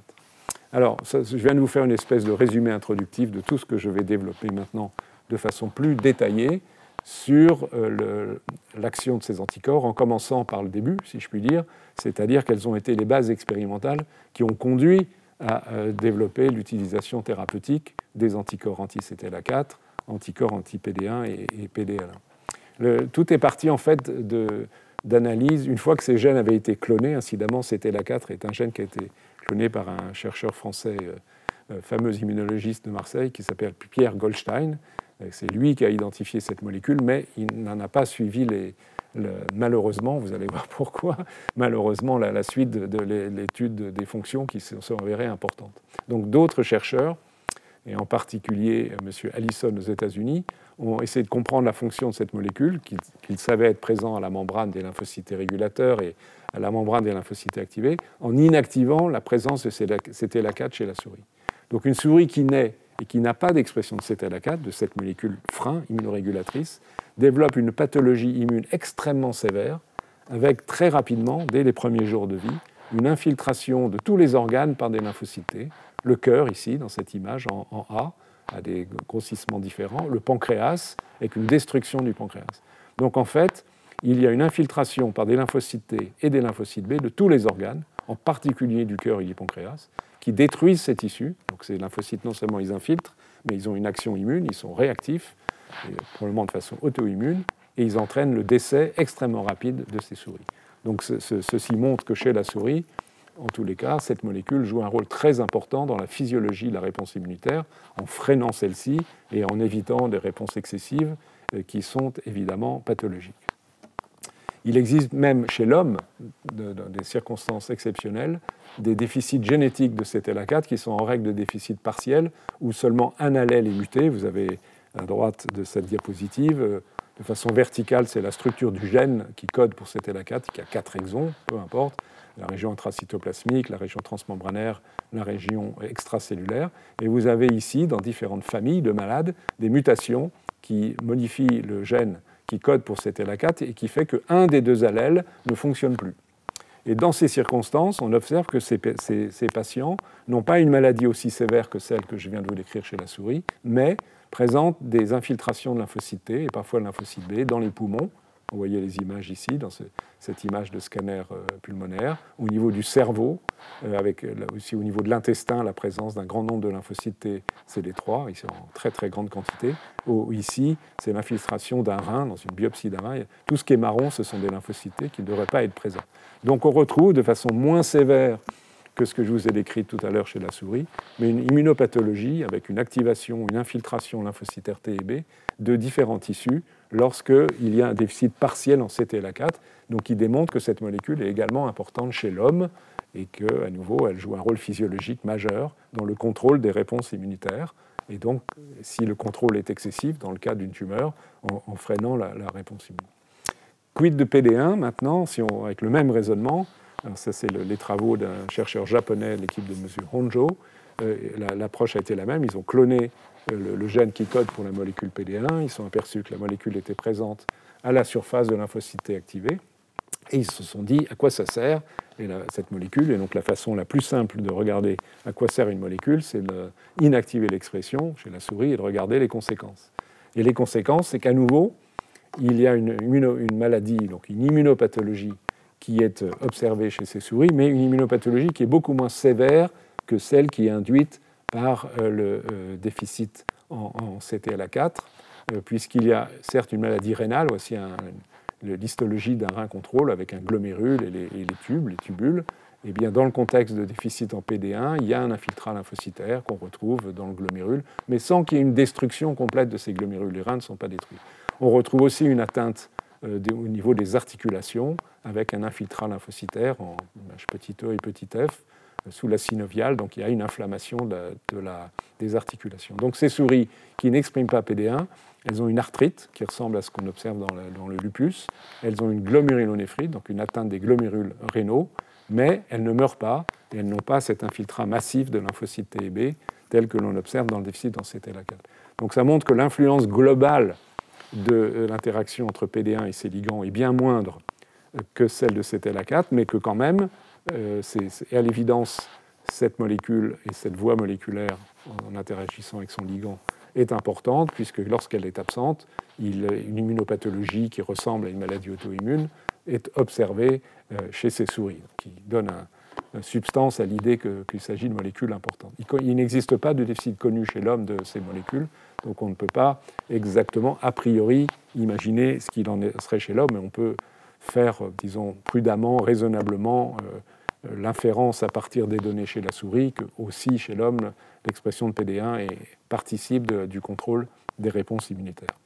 Alors, je viens de vous faire une espèce de résumé introductif de tout ce que je vais développer maintenant de façon plus détaillée sur euh, l'action de ces anticorps, en commençant par le début, si je puis dire, c'est-à-dire quelles ont été les bases expérimentales qui ont conduit à euh, développer l'utilisation thérapeutique des anticorps anti-CTLA4, anticorps anti-PD1 et, PD-L1. tout est parti en fait d'analyse, une fois que ces gènes avaient été clonés, incidemment CTLA4 est un gène qui a été cloné par un chercheur français, euh, fameux immunologiste de Marseille, qui s'appelle Pierre Goldstein, c'est lui qui a identifié cette molécule, mais il n'en a pas suivi les, malheureusement, vous allez voir pourquoi, malheureusement la, suite de, l'étude des fonctions qui se sont avérées importantes. Donc d'autres chercheurs et en particulier M. Allison aux États-Unis, ont essayé de comprendre la fonction de cette molécule, qu'ils savaient être présent à la membrane des lymphocytes régulateurs et à la membrane des lymphocytes activés, en inactivant la présence de CTLA4 chez la souris. Donc une souris qui naît et qui n'a pas d'expression de CTLA4, de cette molécule frein immunorégulatrice, développe une pathologie immune extrêmement sévère, avec très rapidement, dès les premiers jours de vie, une infiltration de tous les organes par des lymphocytes. Le cœur, ici, dans cette image en, A, a des grossissements différents. Le pancréas, avec une destruction du pancréas. Donc en fait, il y a une infiltration par des lymphocytes T et des lymphocytes B de tous les organes, en particulier du cœur et du pancréas, qui détruisent ces tissus. Donc ces lymphocytes, non seulement ils infiltrent, mais ils ont une action immune, ils sont réactifs, et probablement de façon auto-immune, et ils entraînent le décès extrêmement rapide de ces souris. Donc ceci montre que chez la souris, en tous les cas, cette molécule joue un rôle très important dans la physiologie de la réponse immunitaire, en freinant celle-ci et en évitant des réponses excessives euh, qui sont évidemment pathologiques. Il existe même chez l'homme, dans des circonstances exceptionnelles, des déficits génétiques de CTLA4 qui sont en règle de déficit partiel, où seulement un allèle est muté. Vous avez à droite de cette diapositive, euh, de façon verticale, c'est la structure du gène qui code pour CTLA4, qui a quatre exons, peu importe, la région intracytoplasmique, la région transmembranaire, la région extracellulaire. Et vous avez ici, dans différentes familles de malades, des mutations qui modifient le gène qui code pour CTLA4 et qui fait qu'un des deux allèles ne fonctionne plus. Et dans ces circonstances, on observe que ces, ces patients n'ont pas une maladie aussi sévère que celle que je viens de vous décrire chez la souris, mais présentent des infiltrations de lymphocytes T et parfois de lymphocytes B dans les poumons, vous voyez les images ici, dans cette image de scanner euh, pulmonaire, au niveau du cerveau, euh, avec aussi au niveau de l'intestin, la présence d'un grand nombre de lymphocytes T CD3, ici en très très grande quantité. ici, c'est l'infiltration d'un rein, dans une biopsie d'un rein. Tout ce qui est marron, ce sont des lymphocytes qui ne devraient pas être présents. Donc on retrouve de façon moins sévère que ce que je vous ai décrit tout à l'heure chez la souris, mais une immunopathologie avec une activation, une infiltration lymphocytaire T et B de différents tissus lorsqu'il y a un déficit partiel en CTLA4, donc qui démontre que cette molécule est également importante chez l'homme et qu'à nouveau, elle joue un rôle physiologique majeur dans le contrôle des réponses immunitaires. Et donc, si le contrôle est excessif, dans le cas d'une tumeur, en, freinant la, réponse immunitaire. Quid de PD1 maintenant, si on, avec le même raisonnement alors ça, c'est les travaux d'un chercheur japonais, l'équipe de M. Honjo. Euh, l'approche a été la même. Ils ont cloné euh, le, gène qui code pour la molécule PD1. Ils sont aperçus que la molécule était présente à la surface de lymphocyte activée. Et ils se sont dit à quoi ça sert? Et cette molécule. Et donc la façon la plus simple de regarder à quoi sert une molécule, c'est d'inactiver l'expression chez la souris et de regarder les conséquences. Et les conséquences, c'est qu'à nouveau, il y a une, une, maladie, donc une immunopathologie qui est observée chez ces souris, mais une immunopathologie qui est beaucoup moins sévère que celle qui est induite par euh, le euh, déficit en, CTLA4, euh, puisqu'il y a certes une maladie rénale, aussi l'histologie d'un rein contrôle avec un glomérule et les, tubes, les tubules. Et eh bien, dans le contexte de déficit en PD1, il y a un infiltrat lymphocytaire qu'on retrouve dans le glomérule, mais sans qu'il y ait une destruction complète de ces glomérules. Les reins ne sont pas détruits. On retrouve aussi une atteinte au niveau des articulations, avec un infiltrat lymphocytaire en petit e et petit f sous la synoviale, donc il y a une inflammation de, la, des articulations. Donc ces souris qui n'expriment pas PD1, elles ont une arthrite qui ressemble à ce qu'on observe dans le, dans le, lupus, elles ont une glomérulonéphrite, donc une atteinte des glomérules rénaux, mais elles ne meurent pas et elles n'ont pas cet infiltrat massif de lymphocytes T et B tel que l'on observe dans le déficit dans CTLA4. Donc ça montre que l'influence globale de l'interaction entre PD1 et ces ligands est bien moindre que celle de CTLA4, mais que quand même, euh, c'est à l'évidence, cette molécule et cette voie moléculaire, en interagissant avec son ligand, est importante, puisque lorsqu'elle est absente, une immunopathologie qui ressemble à une maladie auto-immune est observée euh, chez ces souris, qui donne substance à l'idée qu'il s'agit de molécules importantes. Il, n'existe pas de déficit connu chez l'homme de ces molécules, donc on ne peut pas exactement, a priori, imaginer ce qu'il en serait chez l'homme, mais on peut faire, euh, disons, prudemment, raisonnablement euh, euh, l'inférence à partir des données chez la souris, que aussi chez l'homme, l'expression de PD1 participe du contrôle des réponses immunitaires.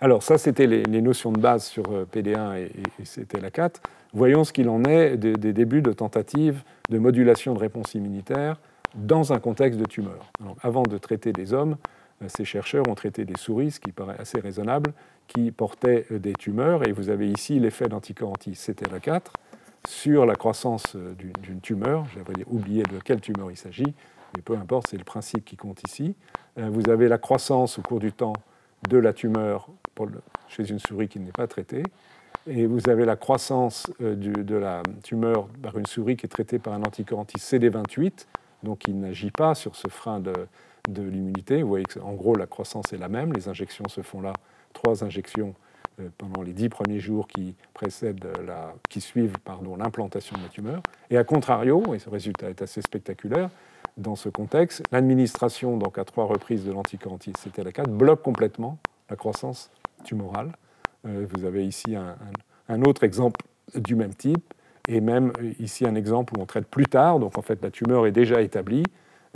Alors ça, c'était les, notions de base sur PD1 et, et, la 4 Voyons ce qu'il en est des, débuts de tentatives de modulation de réponse immunitaire dans un contexte de tumeur. avant de traiter des hommes, ces chercheurs ont traité des souris, ce qui paraît assez raisonnable, qui portaient euh, des tumeurs. Et vous avez ici l'effet d'anticorps anti-CTLA4 sur la croissance euh, d'une tumeur. J'avais oublié de quelle tumeur il s'agit, mais peu importe, c'est le principe qui compte ici. Vous avez la croissance au cours du temps de la tumeur chez une souris qui n'est pas traitée. Et vous avez la croissance de la tumeur par une souris qui est traitée par un anticorps anti-CD28, donc il n'agit pas sur ce frein de, de l'immunité. Vous voyez qu'en gros, la croissance est la même. Les injections se font là, trois injections euh, pendant les dix premiers jours qui, précèdent la, qui suivent l'implantation de la tumeur. Et à contrario, et ce résultat est assez spectaculaire, dans ce contexte, l'administration, à trois reprises de l'anticorps anti-CTLA4, bloque complètement la croissance tumorale. Euh, vous avez ici un, autre exemple du même type, et même euh, ici un exemple où on traite plus tard, donc en fait la tumeur est déjà établie,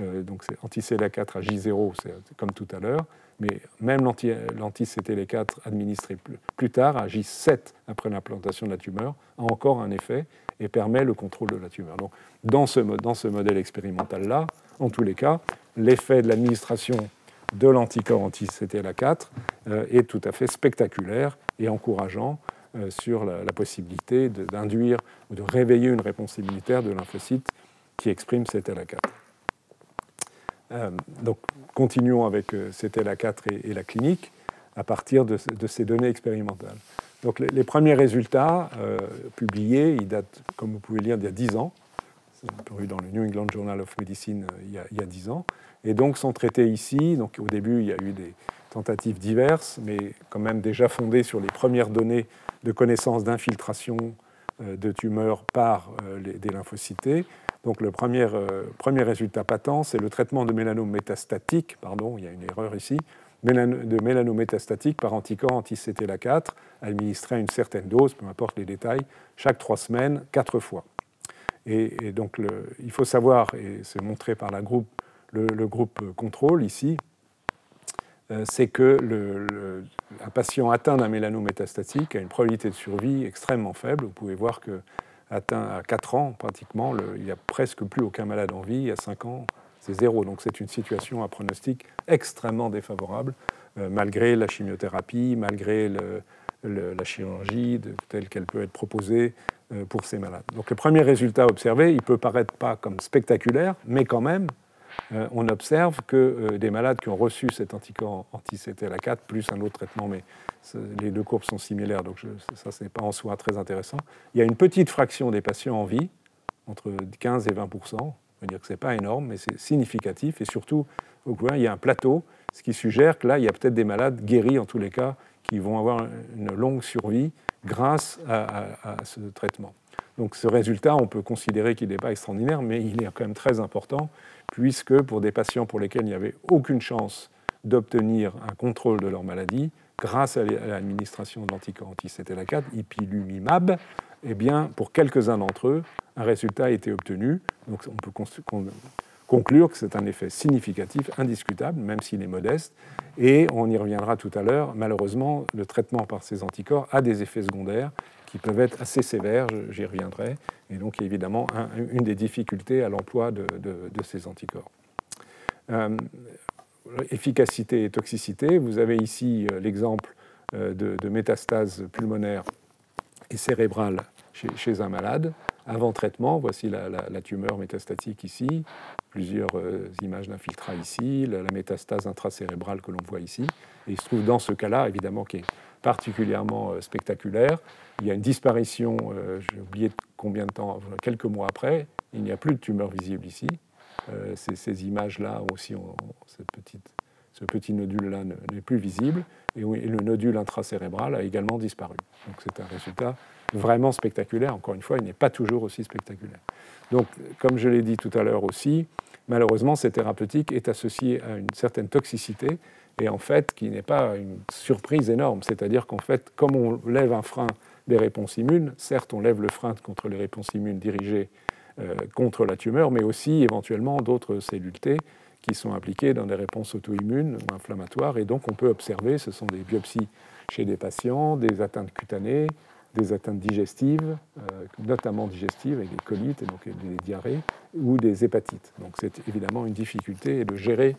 donc c'est anti-CTLA4 à J0, c'est comme tout à l'heure, mais même l'anti-CTLA4 administré plus, tard, à J7 après l'implantation de la tumeur, a encore un effet et permet le contrôle de la tumeur. Donc dans ce, modèle expérimental-là, en tous les cas, l'effet de l'administration de l'anticorps anti-CTLA4 euh, est tout à fait spectaculaire et encourageant euh, sur la, possibilité d'induire ou de réveiller une réponse immunitaire de lymphocytes qui expriment CTLA4. Euh, donc, continuons avec euh, CTLA4 et, la clinique à partir de, ces données expérimentales. Donc, les, premiers résultats euh, publiés, ils datent, comme vous pouvez lire, d'il y a 10 ans. C'est paru dans le New England Journal of Medicine il, y a, il y a 10 ans. Et donc, sont traités ici. Donc, au début, il y a eu des tentatives diverses, mais quand même déjà fondées sur les premières données de connaissance d'infiltration de tumeurs par des lymphocytes donc le premier, euh, premier résultat patent, c'est le traitement de mélanome métastatique, pardon, il y a une erreur ici, de mélanome métastatique par anticorps anti-CTLA4, administré à une certaine dose, peu importe les détails, chaque trois semaines, quatre fois. Et, donc il faut savoir, et c'est montré par groupe, le, groupe contrôle ici, euh, c'est que le, un patient atteint d'un mélanome métastatique a une probabilité de survie extrêmement faible. Vous pouvez voir que atteint à 4 ans, pratiquement, il n'y a presque plus aucun malade en vie. À 5 ans, c'est zéro. Donc c'est une situation à pronostic extrêmement défavorable, euh, malgré la chimiothérapie, malgré la chirurgie telle qu'elle peut être proposée euh, pour ces malades. Donc le premier résultat observé, il peut paraître pas comme spectaculaire, mais quand même, euh, on observe que des malades qui ont reçu cet anticorps anti-CTLA4 plus un autre traitement, mais les deux courbes sont similaires, donc ça, ce n'est pas en soi très intéressant. Il y a une petite fraction des patients en vie, entre 15 et 20% On veut dire que ce n'est pas énorme, mais c'est significatif. Et surtout, au il y a un plateau, ce qui suggère que là, il y a peut-être des malades guéris, en tous les cas, qui vont avoir une longue survie grâce à ce traitement. Donc ce résultat, on peut considérer qu'il n'est pas extraordinaire, mais il est quand même très important, puisque pour des patients pour lesquels il n'y avait aucune chance d'obtenir un contrôle de leur maladie, grâce à l'administration de l'anticorps anti-CTLA4, ipilimumab, eh bien, pour quelques-uns d'entre eux, un résultat a été obtenu. Donc on peut conclure que c'est un effet significatif, indiscutable, même s'il est modeste. Et on y reviendra tout à l'heure. Malheureusement, le traitement par ces anticorps a des effets secondaires qui peuvent être assez sévères, j'y reviendrai. Et donc, évidemment une des difficultés à l'emploi de, ces anticorps. Euh, efficacité et toxicité. Vous avez ici euh, l'exemple euh, de, métastases pulmonaires et cérébrales chez, un malade. Avant traitement, voici la, tumeur métastatique ici, plusieurs images d'infiltrat ici, la, métastase intracérébrale que l'on voit ici. Et il se trouve dans ce cas-là, évidemment, qui est particulièrement spectaculaire. Il y a une disparition, j'ai oublié combien de temps, quelques mois après, il n'y a plus de tumeur visible ici. Euh, ces, images-là aussi, cette petite, ce petit nodule-là n'est plus visible, et, le nodule intracérébral a également disparu. Donc c'est un résultat vraiment spectaculaire. Encore une fois, il n'est pas toujours aussi spectaculaire. Donc, comme je l'ai dit tout à l'heure aussi, malheureusement, cette thérapeutique est associée à une certaine toxicité, et en fait, qui n'est pas une surprise énorme. C'est-à-dire qu'en fait, comme on lève un frein des réponses immunes, certes, on lève le frein contre les réponses immunes dirigées euh, contre la tumeur, mais aussi éventuellement d'autres cellules T qui sont impliquées dans des réponses auto-immunes ou inflammatoires. Et donc on peut observer, ce sont des biopsies chez des patients, des atteintes cutanées, des atteintes digestives, notamment digestives avec des colites et donc des diarrhées, ou des hépatites. Donc c'est évidemment une difficulté de gérer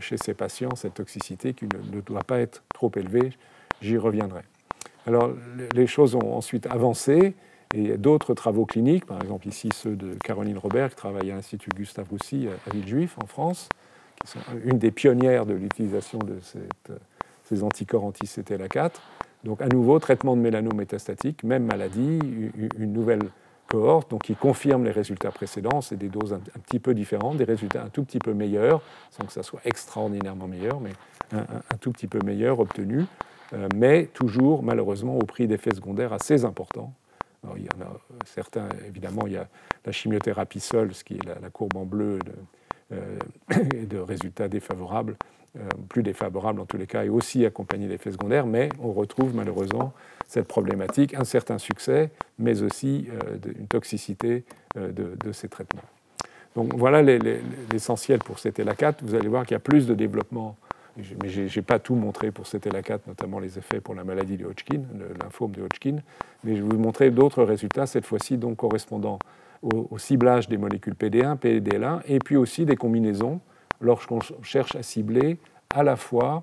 chez ces patients cette toxicité qui ne doit pas être trop élevée. J'y reviendrai. Alors les choses ont ensuite avancé et d'autres travaux cliniques, par exemple ici ceux de Caroline Robert, qui travaille à l'Institut Gustave Roussy à Villejuif en France, qui sont une des pionnières de l'utilisation de ces anticorps anti-CTLA4. Donc à nouveau, traitement de mélanome métastatique, même maladie, une nouvelle cohorte donc, qui confirme les résultats précédents. C'est des doses un, petit peu différentes, des résultats un tout petit peu meilleurs, sans que ça soit extraordinairement meilleur, mais un, un tout petit peu meilleur obtenu, mais toujours malheureusement au prix d'effets secondaires assez importants il y en a certains, évidemment, il y a la chimiothérapie seule, ce qui est la, courbe en bleu, de, euh, *coughs* et de résultats défavorables, euh, plus défavorables en tous les cas, et aussi accompagnés d'effets secondaires, mais on retrouve malheureusement cette problématique, un certain succès, mais aussi euh, une toxicité de, ces traitements. Donc voilà l'essentiel pour cet ELA4. Vous allez voir qu'il y a plus de développement mais je n'ai pas tout montré pour cet ELA4, notamment les effets pour la maladie de Hodgkin, le de Hodgkin, mais je vais vous montrer d'autres résultats, cette fois-ci correspondant au, ciblage des molécules PD1, PDL1, et puis aussi des combinaisons lorsqu'on cherche à cibler à la fois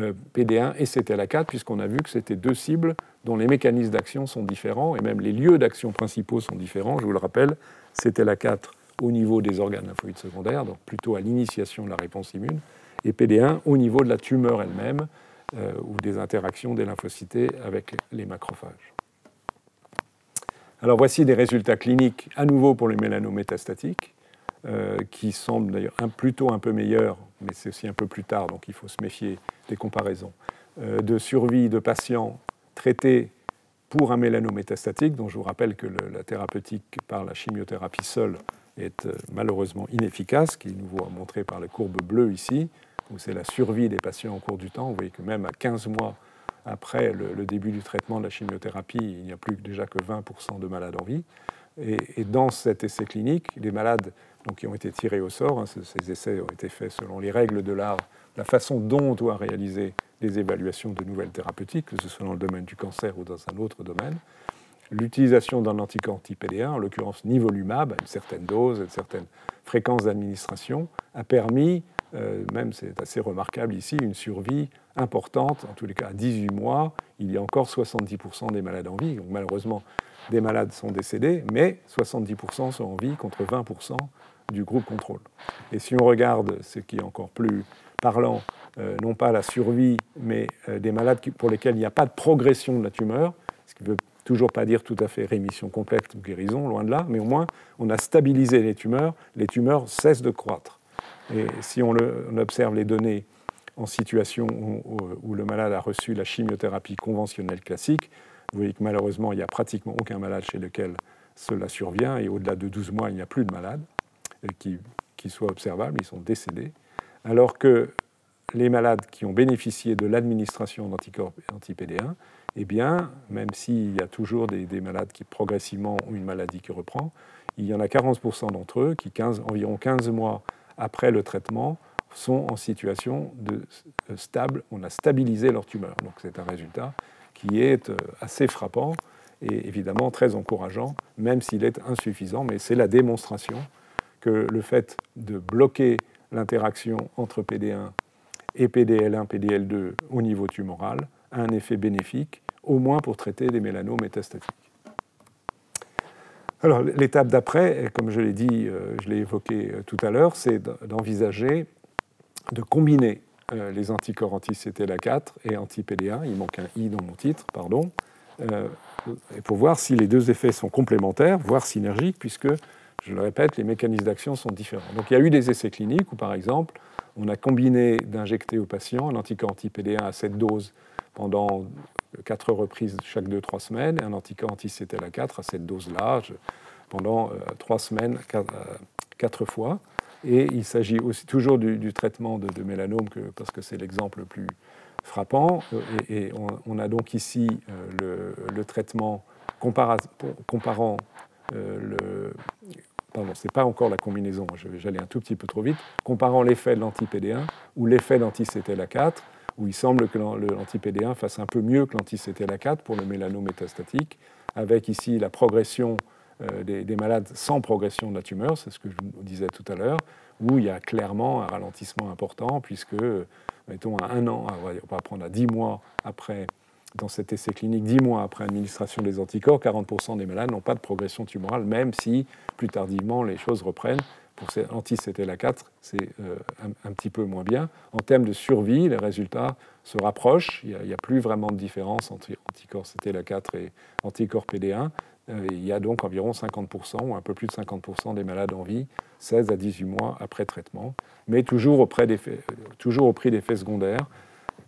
euh, PD1 et CTLA4, puisqu'on a vu que c'était deux cibles dont les mécanismes d'action sont différents, et même les lieux d'action principaux sont différents. Je vous le rappelle, CTLA4 au niveau des organes lymphoïdes secondaires, donc plutôt à l'initiation de la réponse immune, et PD1 au niveau de la tumeur elle-même euh, ou des interactions des lymphocytes avec les macrophages. Alors voici des résultats cliniques à nouveau pour les mélanomes métastatiques, euh, qui semblent d'ailleurs plutôt un peu meilleurs, mais c'est aussi un peu plus tard, donc il faut se méfier des comparaisons, euh, de survie de patients traités pour un mélanome métastatique, dont je vous rappelle que la thérapeutique par la chimiothérapie seule est malheureusement inefficace, qui est nouveau montré par la courbe bleue ici, où c'est la survie des patients au cours du temps. Vous voyez que même à 15 mois après le, début du traitement de la chimiothérapie, il n'y a plus déjà que 20% de malades en vie. Et, dans cet essai clinique, les malades donc, qui ont été tirés au sort, hein, ces, essais ont été faits selon les règles de l'art, la façon dont on doit réaliser des évaluations de nouvelles thérapeutiques, que ce soit dans le domaine du cancer ou dans un autre domaine. L'utilisation d'un anticorps anti-PD1, en l'occurrence nivolumab, à une certaine dose, à une certaine fréquence d'administration, a permis euh, même c'est assez remarquable ici, une survie importante, en tous les cas à 18 mois, il y a encore 70% des malades en vie. Donc malheureusement, des malades sont décédés, mais 70% sont en vie contre 20% du groupe contrôle. Et si on regarde ce qui est encore plus parlant, euh, non pas la survie, mais euh, des malades pour lesquels il n'y a pas de progression de la tumeur, ce qui ne veut toujours pas dire tout à fait rémission complète ou guérison, loin de là, mais au moins on a stabilisé les tumeurs, les tumeurs cessent de croître. Et si on, observe les données en situation où, le malade a reçu la chimiothérapie conventionnelle classique, vous voyez que malheureusement, il n'y a pratiquement aucun malade chez lequel cela survient, et au-delà de 12 mois, il n'y a plus de malades qui, qui soient observables, ils sont décédés. Alors que les malades qui ont bénéficié de l'administration d'anticorps anti-PD1, eh bien, même s'il y a toujours des, malades qui progressivement ont une maladie qui reprend, il y en a 40% d'entre eux qui, 15, environ 15 mois après le traitement, sont en situation de euh, stable, on a stabilisé leur tumeur. Donc c'est un résultat qui est euh, assez frappant et évidemment très encourageant, même s'il est insuffisant, mais c'est la démonstration que le fait de bloquer l'interaction entre PD1 et PDL1, PDL2 au niveau tumoral a un effet bénéfique, au moins pour traiter des mélanomes métastatiques. Alors l'étape d'après, comme je l'ai dit, euh, je l'ai évoqué euh, tout à l'heure, c'est d'envisager de combiner euh, les anticorps anti-CTLA4 et anti-PD1, il manque un I dans mon titre, pardon, et pour voir si les deux effets sont complémentaires, voire synergiques, puisque, je le répète, les mécanismes d'action sont différents. Donc il y a eu des essais cliniques où, par exemple, on a combiné d'injecter au patient un anticorps anti-PD1 à cette dose pendant quatre reprises chaque 2-3 semaines, un anticorps anti-CTLA4 à cette dose-là pendant euh, trois semaines, euh, quatre, fois. Et il s'agit aussi toujours du, traitement de, mélanome, parce que c'est l'exemple le plus frappant. Euh, et, on, a donc ici le, traitement comparant le. Pardon, ce n'est pas encore la combinaison, j'allais un tout petit peu trop vite. Comparant l'effet de l'anti-PD1 ou l'effet d'anti-CTLA4 où il semble que l'anti-PD1 fasse un peu mieux que l'anti-CTLA4 pour le mélanome métastatique, avec ici la progression euh, des, malades sans progression de la tumeur, c'est ce que je vous disais tout à l'heure, où il y a clairement un ralentissement important, puisque, mettons, à un an, on va prendre à dix mois après, dans cet essai clinique, dix mois après administration des anticorps, 40% des malades n'ont pas de progression tumorale, même si plus tardivement les choses reprennent. Pour l'anti-CTLA4, c'est euh, un, petit peu moins bien. En termes de survie, les résultats se rapprochent. Il n'y a, plus vraiment de différence entre anticorps CTLA4 et anticorps PD1. Euh, il y a donc environ 50% ou un peu plus de 50% des malades en vie 16 à 18 mois après traitement, mais toujours, auprès des toujours au prix d'effets secondaires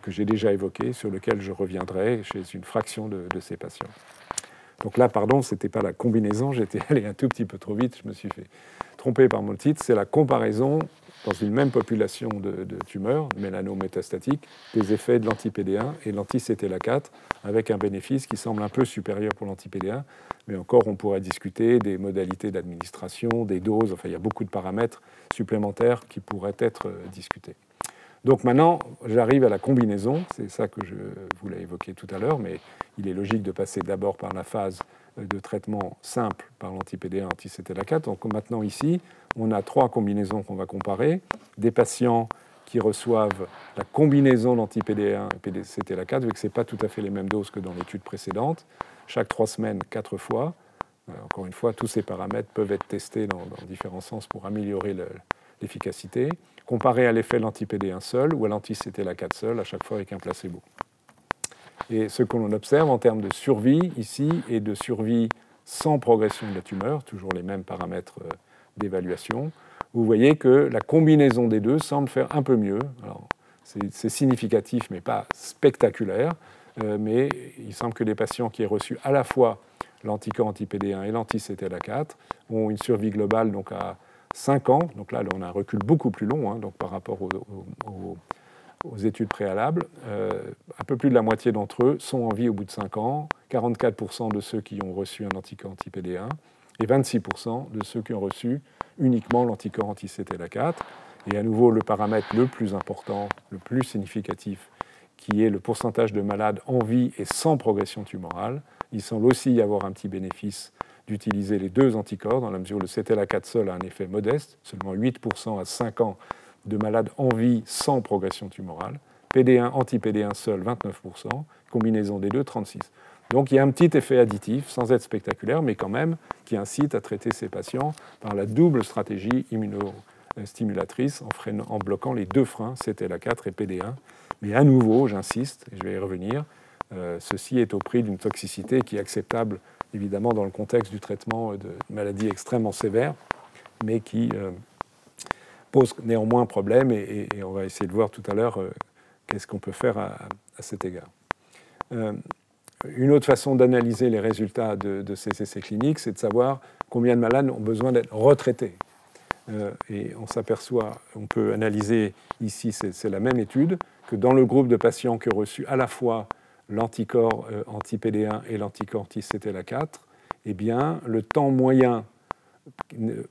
que j'ai déjà évoqués, sur lesquels je reviendrai chez une fraction de ces patients. Donc là, pardon, ce n'était pas la combinaison, j'étais *laughs* allé un tout petit peu trop vite, je me suis fait tromper par mon titre, c'est la comparaison dans une même population de, tumeurs, mélanométastatiques, des effets de l'anti-PD1 et l'anti-CTLA4, avec un bénéfice qui semble un peu supérieur pour l'anti-PD1, mais encore on pourrait discuter des modalités d'administration, des doses, enfin il y a beaucoup de paramètres supplémentaires qui pourraient être euh, discutés. Donc maintenant, j'arrive à la combinaison, c'est ça que je voulais évoquer tout à l'heure, mais il est logique de passer d'abord par la phase de traitement simple par l'anti-PD1, anti-CTLA4. Donc maintenant ici, on a trois combinaisons qu'on va comparer. Des patients qui reçoivent la combinaison d'anti-PD1 et CTLA4, vu que ce n'est pas tout à fait les mêmes doses que dans l'étude précédente, chaque trois semaines, quatre fois. Euh, encore une fois, tous ces paramètres peuvent être testés dans, différents sens pour améliorer l'efficacité, comparé à l'effet de l'anti-PD1 seul ou à l'anti-CTLA4 seul, à chaque fois avec un placebo. Et ce que l'on observe en termes de survie ici et de survie sans progression de la tumeur, toujours les mêmes paramètres euh, d'évaluation, vous voyez que la combinaison des deux semble faire un peu mieux. C'est significatif, mais pas spectaculaire. Euh, mais il semble que les patients qui aient reçu à la fois l'anticorps anti-PD1 et l'anti-CTLA4 ont une survie globale donc à 5 ans. Donc là, on a un recul beaucoup plus long hein, donc par rapport aux, études préalables. Euh, un peu plus de la moitié d'entre eux sont en vie au bout de 5 ans, 44% de ceux qui ont reçu un anticorps anti-PD1 et 26% de ceux qui ont reçu uniquement l'anticorps anti-CTLA4. Et à nouveau, le paramètre le plus important, le plus significatif, qui est le pourcentage de malades en vie et sans progression tumorale. Il semble aussi y avoir un petit bénéfice d'utiliser les deux anticorps, dans la mesure où le CTLA4 seul a un effet modeste, seulement 8% à 5 ans de malades en vie sans progression tumorale. PD1, anti-PD1 seul, 29%, combinaison des deux, 36%. Donc il y a un petit effet additif, sans être spectaculaire, mais quand même, qui incite à traiter ces patients par la double stratégie immunostimulatrice en, en bloquant les deux freins, CTLA4 et PD1. Mais à nouveau, j'insiste, et je vais y revenir, euh, ceci est au prix d'une toxicité qui est acceptable évidemment dans le contexte du traitement de maladies extrêmement sévères, mais qui euh, pose néanmoins problème, et, on va essayer de voir tout à l'heure euh, qu'est-ce qu'on peut faire à, cet égard. Une autre façon d'analyser les résultats de, ces essais cliniques, c'est de savoir combien de malades ont besoin d'être retraités. Euh, et on s'aperçoit, on peut analyser ici, c'est la même étude, que dans le groupe de patients qui ont reçu à la fois l'anticorps euh, anti-PD1 et l'anticorps anti-CTLA4, eh bien, le temps moyen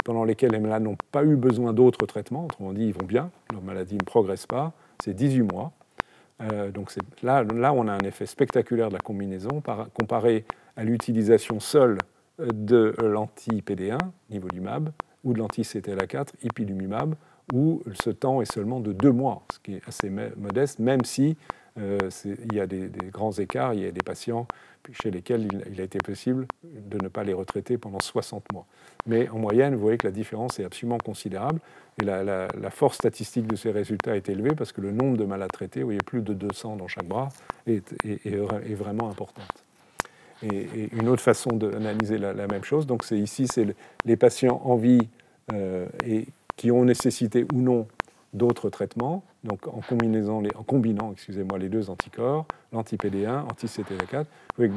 pendant lequel les malades n'ont pas eu besoin d'autres traitements, autrement dit, ils vont bien, leur maladie ne progresse pas, c'est 18 mois. Euh, donc là, là, on a un effet spectaculaire de la combinaison comparé à l'utilisation seule euh, de l'anti-PD1, nivolumab, ou de l'anti-CTLA4, ipilimumab, où ce temps est seulement de deux mois, ce qui est assez modeste, même si il y a des, grands écarts, il y a des patients chez lesquels il, a été possible de ne pas les retraiter pendant 60 mois. Mais en moyenne, vous voyez que la différence est absolument considérable. Et la, force statistique de ces résultats est élevée parce que le nombre de malades traités, vous voyez, plus de 200 dans chaque bras, est, vraiment importante. Et, une autre façon d'analyser la, même chose, donc c'est ici, c'est les patients en vie euh, et qui ont nécessité ou non d'autres traitements, donc en, combinant excusez-moi, les deux anticorps, l'anti-PD1, anti-CTLA4.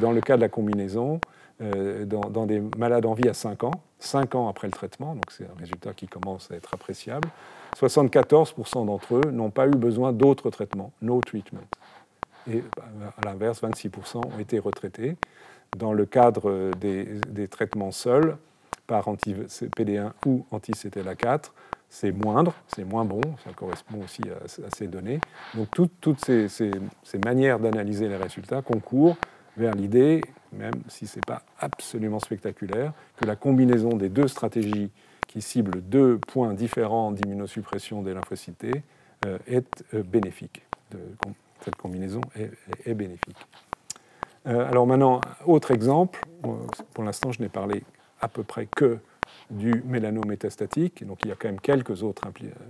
Dans le cas de la combinaison, euh, dans, des malades en vie à 5 ans, 5 ans après le traitement, donc c'est un résultat qui commence à être appréciable, 74% d'entre eux n'ont pas eu besoin d'autres traitements, no treatment. Et à l'inverse, 26% ont été retraités. Dans le cadre des, des traitements seuls, par anti-PD1 ou anti-CTLA4, c'est moindre, c'est moins bon, ça correspond aussi à, ces données. Donc toutes ces, manières d'analyser les résultats concourent vers l'idée, même si ce n'est pas absolument spectaculaire, que la combinaison des deux stratégies qui ciblent deux points différents d'immunosuppression des lymphocytes euh, est euh, bénéfique. cette combinaison est, bénéfique. Euh, alors maintenant, autre exemple, pour l'instant je n'ai parlé à peu près que du mélanométastatique. Donc il y a quand même quelques autres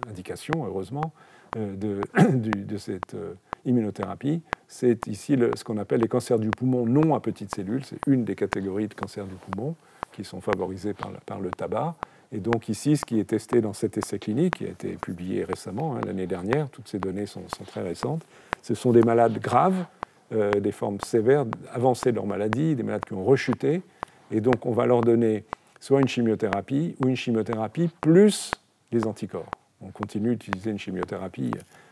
indications, heureusement, euh, *coughs* de, cette euh, immunothérapie. C'est ici ce qu'on appelle les cancers du poumon non à petites cellules. C'est une des catégories de cancers du poumon qui sont favorisés par, le tabac. Et donc ici, ce qui est testé dans cet essai clinique, qui a été publié récemment, hein, l'année dernière, toutes ces données sont, très récentes, ce sont des malades graves, euh, des formes sévères, avancées de leur maladie, des malades qui ont rechuté. Et donc on va leur donner soit une chimiothérapie ou une chimiothérapie plus les anticorps. On continue d'utiliser une chimiothérapie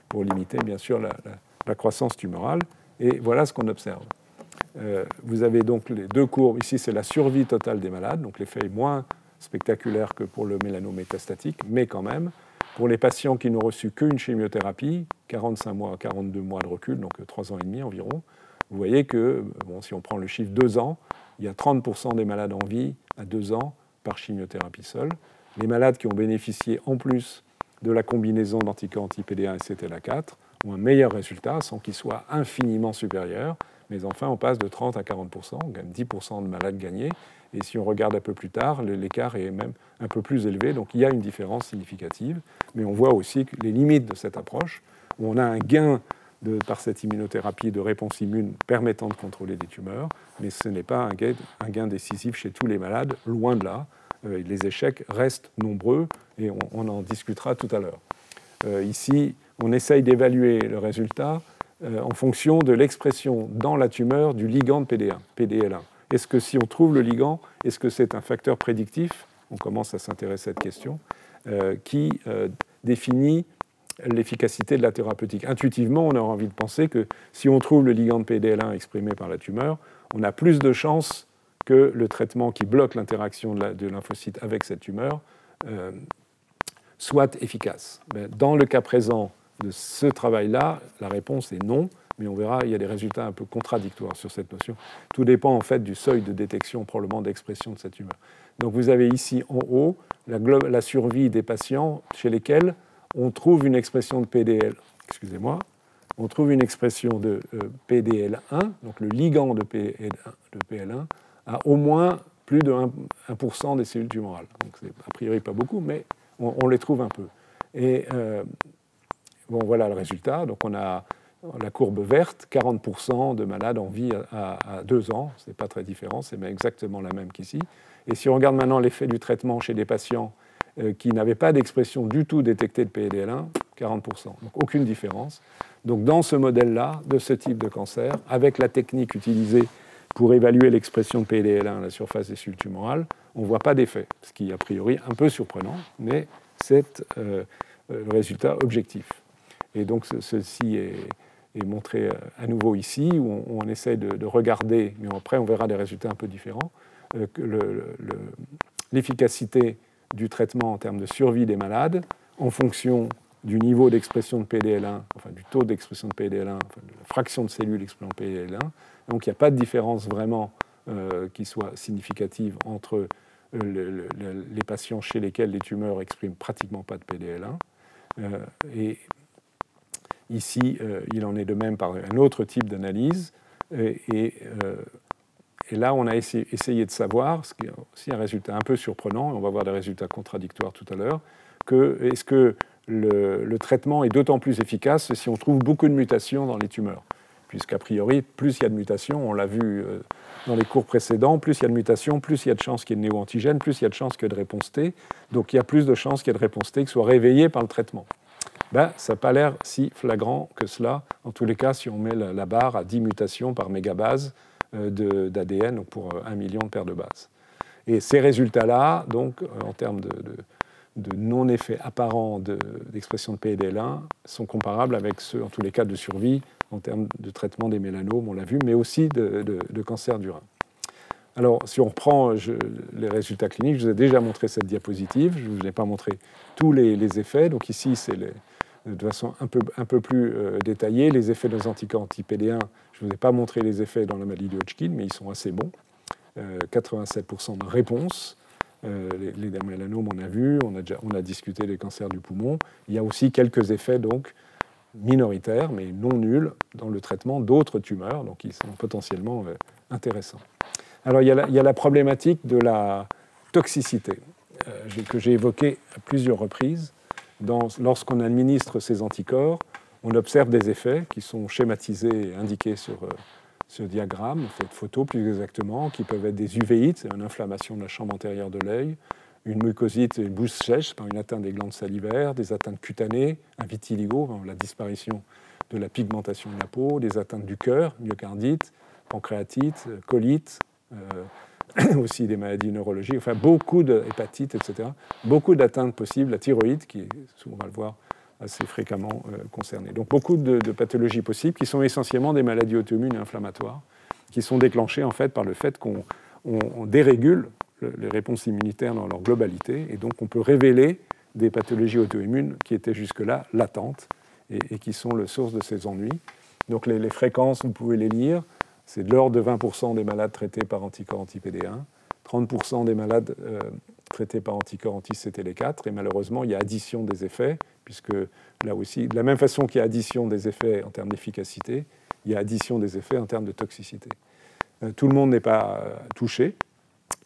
pour limiter bien sûr la, croissance tumorale. Et voilà ce qu'on observe. Euh, vous avez donc les deux courbes. Ici, c'est la survie totale des malades, donc l'effet est moins spectaculaire que pour le mélanométastatique, mais quand même, pour les patients qui n'ont reçu qu'une chimiothérapie, 45 mois, 42 mois de recul, donc 3 ans et demi environ, vous voyez que, bon, si on prend le chiffre 2 ans, il y a 30% des malades en vie à 2 ans par chimiothérapie seule. Les malades qui ont bénéficié en plus de la combinaison d'anticorps anti-PD1 et CTLA4 ont un meilleur résultat sans qu'il soit infiniment supérieur. Mais enfin, on passe de 30 à 40 on gagne 10% de malades gagnés. Et si on regarde un peu plus tard, l'écart est même un peu plus élevé. Donc il y a une différence significative. Mais on voit aussi les limites de cette approche, on a un gain de, par cette immunothérapie de réponse immune permettant de contrôler des tumeurs, mais ce n'est pas un gain, décisif chez tous les malades, loin de là. Euh, les échecs restent nombreux et on, en discutera tout à l'heure. Euh, ici, on essaye d'évaluer le résultat euh, en fonction de l'expression dans la tumeur du ligand de PD1, PDL1. Est-ce que si on trouve le ligand, est-ce que c'est un facteur prédictif? On commence à s'intéresser à cette question, qui définit l'efficacité de la thérapeutique. Intuitivement, on aurait envie de penser que si on trouve le ligand de PDL1 exprimé par la tumeur, on a plus de chances que le traitement qui bloque l'interaction de, lymphocyte avec cette tumeur euh, soit efficace. dans le cas présent de ce travail-là, la réponse est non, mais on verra, il y a des résultats un peu contradictoires sur cette notion. Tout dépend en fait du seuil de détection, probablement d'expression de cette tumeur. Donc vous avez ici en haut la survie des patients chez lesquels on trouve une expression de PDL, excusez-moi, on trouve une expression de euh, PDL1, donc le ligand de, PL1, à au moins plus de 1%, des cellules tumorales. Donc c'est a priori pas beaucoup, mais on, les trouve un peu. Et euh, voilà le résultat. Donc on a la courbe verte, 40% de malades en vie à, à deux ans. Ce n'est pas très différent, c'est exactement la même qu'ici. Et si on regarde maintenant l'effet du traitement chez des patients qui n'avaient pas d'expression du tout détectée de PDL1, 40%. Donc aucune différence. Donc dans ce modèle-là, de ce type de cancer, avec la technique utilisée pour évaluer l'expression de PDL1 à la surface des cellules tumorales, on ne voit pas d'effet, ce qui est a priori un peu surprenant, mais c'est euh, le résultat objectif. Et donc ceci est, montré euh, à nouveau ici, où on, essaie de, regarder, mais après on verra des résultats un peu différents, que l'efficacité du traitement en termes de survie des malades en fonction du niveau d'expression de PDL1, enfin du taux d'expression de PDL1, enfin de la fraction de cellules exprimant PDL1. Donc il n'y a pas de différence vraiment euh, qui soit significative entre euh, les patients chez lesquels les tumeurs expriment pratiquement pas de PDL1. Euh, et ici, il en est de même par un autre type d'analyse. Là, on a essayé, de savoir, ce qui est aussi un résultat un peu surprenant, et on va voir des résultats contradictoires tout à l'heure, que est-ce que le, traitement est d'autant plus efficace si on trouve beaucoup de mutations dans les tumeurs Puisqu'a priori, plus il y a de mutations, on l'a vu euh, dans les cours précédents, plus il y a de mutations, plus il y a de chances qu'il y ait de néo-antigènes, plus il y a de chances qu'il y ait de réponse T. Donc il y a plus de chances qu'il y ait de réponse T qui soit réveillée par le traitement. Ben, ça n'a pas l'air si flagrant que cela. En tous les cas, si on met la, la barre à 10 mutations par mégabase, d'ADN pour euh, un million de paires de bases. Et ces résultats-là, donc, euh, en termes de, non-effet apparent d'expression de, PDL1, sont comparables avec ceux, en tous les cas, de survie en termes de traitement des mélanomes, on l'a vu, mais aussi de, cancer du rein. Alors, si on reprend les résultats cliniques, je vous ai déjà montré cette diapositive. Je ne vous ai pas montré tous les, effets. Donc ici, c'est de façon un peu, un peu plus euh, détaillée. Les effets des anticorps anti-PD1, je ne vous ai pas montré les effets dans la maladie de Hodgkin, mais ils sont assez bons. 87% de réponse. les, les mélanomes, on a vu, on a, déjà, on a discuté des cancers du poumon. Il y a aussi quelques effets donc minoritaires, mais non nuls, dans le traitement d'autres tumeurs, donc ils sont potentiellement euh, intéressants. Alors il y, a la, problématique de la toxicité, euh, que j'ai évoquée à plusieurs reprises. Lorsqu'on administre ces anticorps, on observe des effets qui sont schématisés et indiqués sur euh, ce diagramme, cette photo plus exactement, qui peuvent être des uvéites, une inflammation de la chambre antérieure de l'œil, une mucosite une bouche sèche par une atteinte des glandes salivaires, des atteintes cutanées, un vitiligo, la disparition de la pigmentation de la peau, des atteintes du cœur, myocardite, pancréatite, colite, euh, *clears throat* aussi des maladies neurologiques, enfin beaucoup d'hépatites, etc. Beaucoup d'atteintes possibles, la thyroïde, qui est, on va le voir, assez fréquemment euh, concernée. Donc beaucoup de, pathologies possibles qui sont essentiellement des maladies auto-immunes et inflammatoires, qui sont déclenchées en fait par le fait qu'on dérégule les réponses immunitaires dans leur globalité. Et donc on peut révéler des pathologies auto-immunes qui étaient jusque-là latentes et, qui sont le source de ces ennuis. Donc les, fréquences, vous pouvez les lire, c'est de l'ordre de 20% des malades traités par anticorps anti-PD1, 30% des malades euh, traités par anticorps anti-CTL4, et malheureusement, il y a addition des effets, puisque là aussi, de la même façon qu'il y a addition des effets en termes d'efficacité, il y a addition des effets en termes de toxicité. Euh, tout le monde n'est pas euh, touché,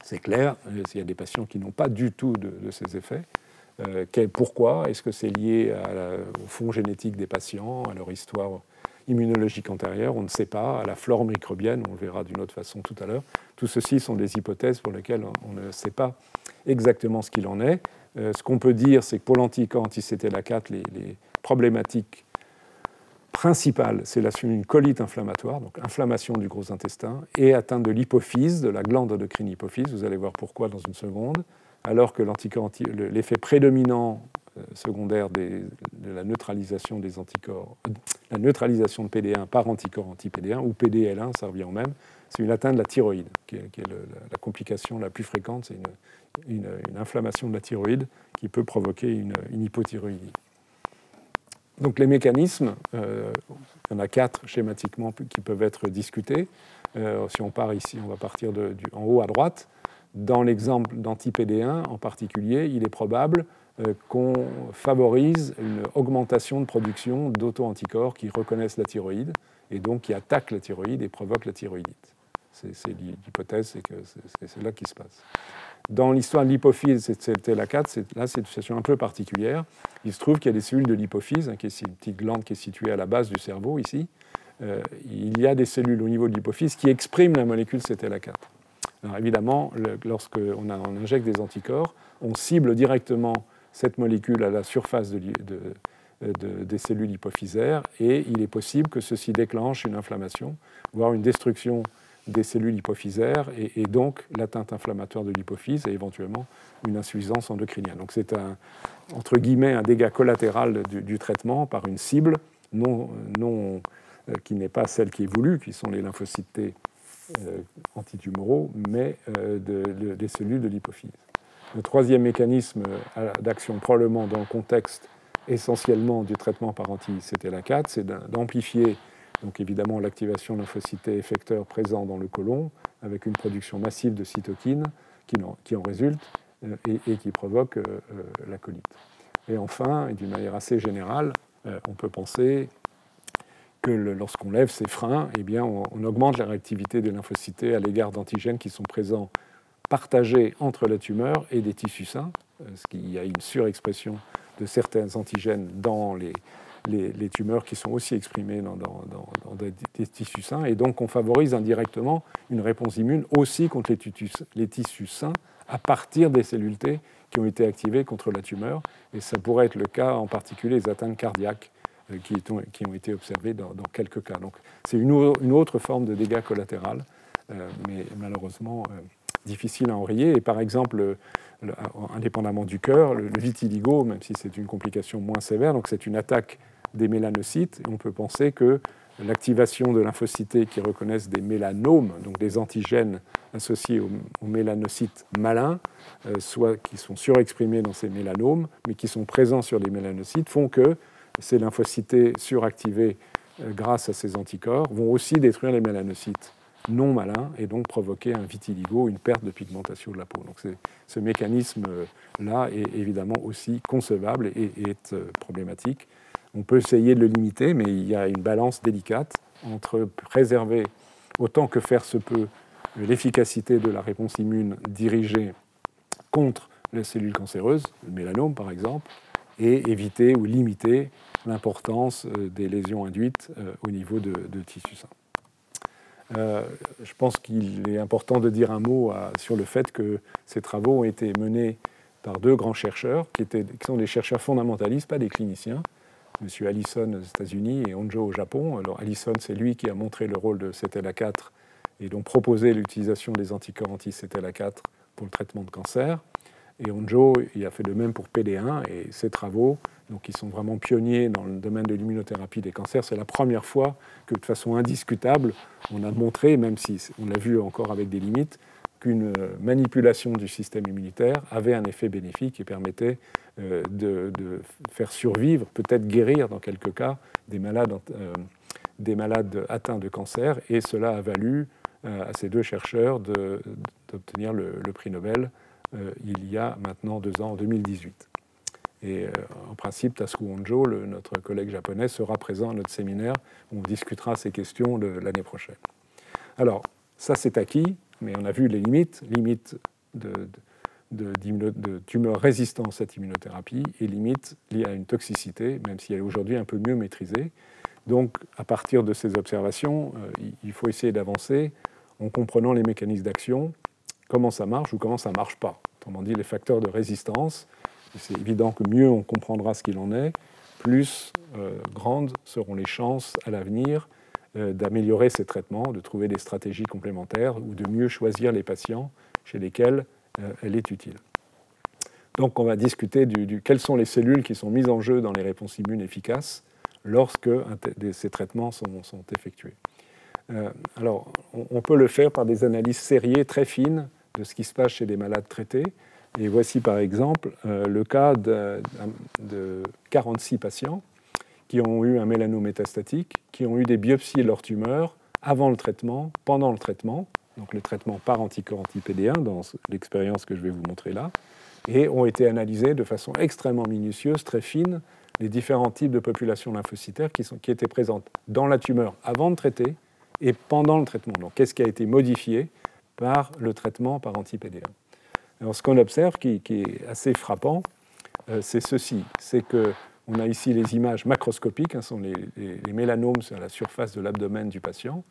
c'est clair, il y a des patients qui n'ont pas du tout de, ces effets. Pourquoi? Est-ce que c'est lié au fond génétique des patients, à leur histoire immunologique antérieure On ne sait pas. À la flore microbienne, on le verra d'une autre façon tout à l'heure. Tout ceci sont des hypothèses pour lesquelles on ne sait pas exactement ce qu'il en est. Euh, ce qu'on peut dire, c'est que pour l'anticorps anti-CTLA4, les, problématiques principale, c'est une colite inflammatoire, donc inflammation du gros intestin, et atteinte de l'hypophyse, de la glande endocrine hypophyse. Vous allez voir pourquoi dans une seconde. Alors que l'effet prédominant euh, secondaire de la neutralisation des anticorps, la neutralisation de PD1 par anticorps anti-PD1 ou PDL1, ça revient au même, c'est une atteinte de la thyroïde, qui est, la complication la plus fréquente, c'est une, inflammation de la thyroïde qui peut provoquer une, hypothyroïdie. Donc les mécanismes, euh, il y en a quatre schématiquement qui peuvent être discutés. Euh, si on part ici, on va partir en haut à droite. Dans l'exemple d'anti-PD1 en particulier, il est probable euh, qu'on favorise une augmentation de production d'auto-anticorps qui reconnaissent la thyroïde et donc qui attaquent la thyroïde et provoquent la thyroïdite. C'est l'hypothèse, c'est que c'est là qui se passe. Dans l'histoire de l'hypophyse, c'était la 4, là c'est une situation un peu particulière. Il se trouve qu'il y a des cellules de l'hypophyse, hein, qui est une petite glande qui est située à la base du cerveau ici. Euh, il y a des cellules au niveau de l'hypophyse qui expriment la molécule CTLA4. Alors évidemment, lorsqu'on on injecte des anticorps, on cible directement cette molécule à la surface de, des cellules hypophysaires et il est possible que ceci déclenche une inflammation, voire une destruction des cellules hypophysaires et, donc l'atteinte inflammatoire de l'hypophyse et éventuellement une insuffisance endocrinienne. Donc c'est un, entre guillemets, un dégât collatéral du, traitement par une cible non, non, euh, qui n'est pas celle qui est voulue, qui sont les lymphocytes T euh, antitumoraux, mais euh, des cellules de l'hypophyse. Le troisième mécanisme d'action, probablement dans le contexte essentiellement du traitement par anti-CTLA4, c'est d'amplifier donc évidemment l'activation effecteurs présents dans le côlon, avec une production massive de cytokines qui en, résulte euh, et, qui provoque euh, euh, la colite. Et enfin, et d'une manière assez générale, on peut penser que lorsqu'on lève ces freins, eh bien, on, augmente la réactivité des lymphocytés à l'égard d'antigènes qui sont présents, partagés entre la tumeur et des tissus sains, parce qu'il y a une surexpression de certains antigènes dans les, tumeurs qui sont aussi exprimées dans, des, tissus sains. Et donc, on favorise indirectement une réponse immune aussi contre les tissus, sains à partir des cellules T qui ont été activées contre la tumeur. Et ça pourrait être le cas en particulier des atteintes cardiaques euh, qui, ont été observées dans, quelques cas. Donc, c'est une, autre forme de dégâts collatéral, euh, mais malheureusement euh, difficile à enrayer. Et par exemple, indépendamment du cœur, le, vitiligo, même si c'est une complication moins sévère, donc c'est une attaque des mélanocytes. On peut penser que l'activation de lymphocytes qui reconnaissent des mélanomes, donc des antigènes associés aux, mélanocytes malins, euh, soit qui sont surexprimés dans ces mélanomes, mais qui sont présents sur les mélanocytes, font que ces lymphocytes suractivés euh, grâce à ces anticorps vont aussi détruire les mélanocytes non malins et donc provoquer un vitiligo, une perte de pigmentation de la peau. Donc ce mécanisme-là est évidemment aussi concevable et, est euh, problématique. On peut essayer de le limiter, mais il y a une balance délicate entre préserver autant que faire se peut l'efficacité de la réponse immune dirigée contre les cellules cancéreuses, le mélanome par exemple, et éviter ou limiter l'importance euh, des lésions induites euh, au niveau de, de tissu sain. Euh, je pense qu'il est important de dire un mot sur le fait que ces travaux ont été menés par deux grands chercheurs, qui, sont des chercheurs fondamentalistes, pas des cliniciens, M. Allison aux États-Unis et Onjo au Japon. Alors Allison, c'est lui qui a montré le rôle de CTLA4 et donc proposé l'utilisation des anticorps anti-CTLA4 pour le traitement de cancer. Et Onjo, a fait de même pour PD1 et ses travaux, donc sont vraiment pionniers dans le domaine de l'immunothérapie des cancers. C'est la première fois que, de façon indiscutable, on a montré, même si on l'a vu encore avec des limites, qu'une manipulation du système immunitaire avait un effet bénéfique et permettait euh, de, faire survivre, peut-être guérir dans quelques cas, des malades, euh, atteints de cancer. Et cela a valu euh, à ces deux chercheurs d'obtenir le, prix Nobel il y a maintenant deux ans, en 2018. Et en principe, Tasuku Honjo, notre collègue japonais, sera présent à notre séminaire où on discutera ces questions l'année prochaine. Alors, ça c'est acquis, mais on a vu les limites, limites de, tumeurs résistantes à cette immunothérapie et limites liées à une toxicité, même si elle est aujourd'hui un peu mieux maîtrisée. Donc, à partir de ces observations, euh, il faut essayer d'avancer en comprenant les mécanismes d'action, comment ça marche ou comment ça ne marche pas. Autrement dit, les facteurs de résistance. C'est évident que mieux on comprendra ce qu'il en est, plus euh, grandes seront les chances à l'avenir euh, d'améliorer ces traitements, de trouver des stratégies complémentaires ou de mieux choisir les patients chez lesquels euh, elle est utile. Donc on va discuter du, quelles sont les cellules qui sont mises en jeu dans les réponses immunes efficaces lorsque ces traitements sont, effectués. Alors, on, peut le faire par des analyses sériées très fines de ce qui se passe chez des malades traités. Et voici par exemple le cas de, de, 46 patients qui ont eu un mélanome métastatique, qui ont eu des biopsies de leur tumeur avant le traitement, pendant le traitement, donc le traitement par anticorps anti-PD1 dans l'expérience que je vais vous montrer là, et ont été analysés de façon extrêmement minutieuse, très fine, les différents types de populations lymphocytaires qui, qui étaient présentes dans la tumeur avant de traiter et pendant le traitement. Donc qu'est-ce qui a été modifié par le traitement par anti-PD1 Alors ce qu'on observe qui, est assez frappant, euh, c'est ceci, c'est que on a ici les images macroscopiques, hein, sont les, mélanomes sur la surface de l'abdomen du patient.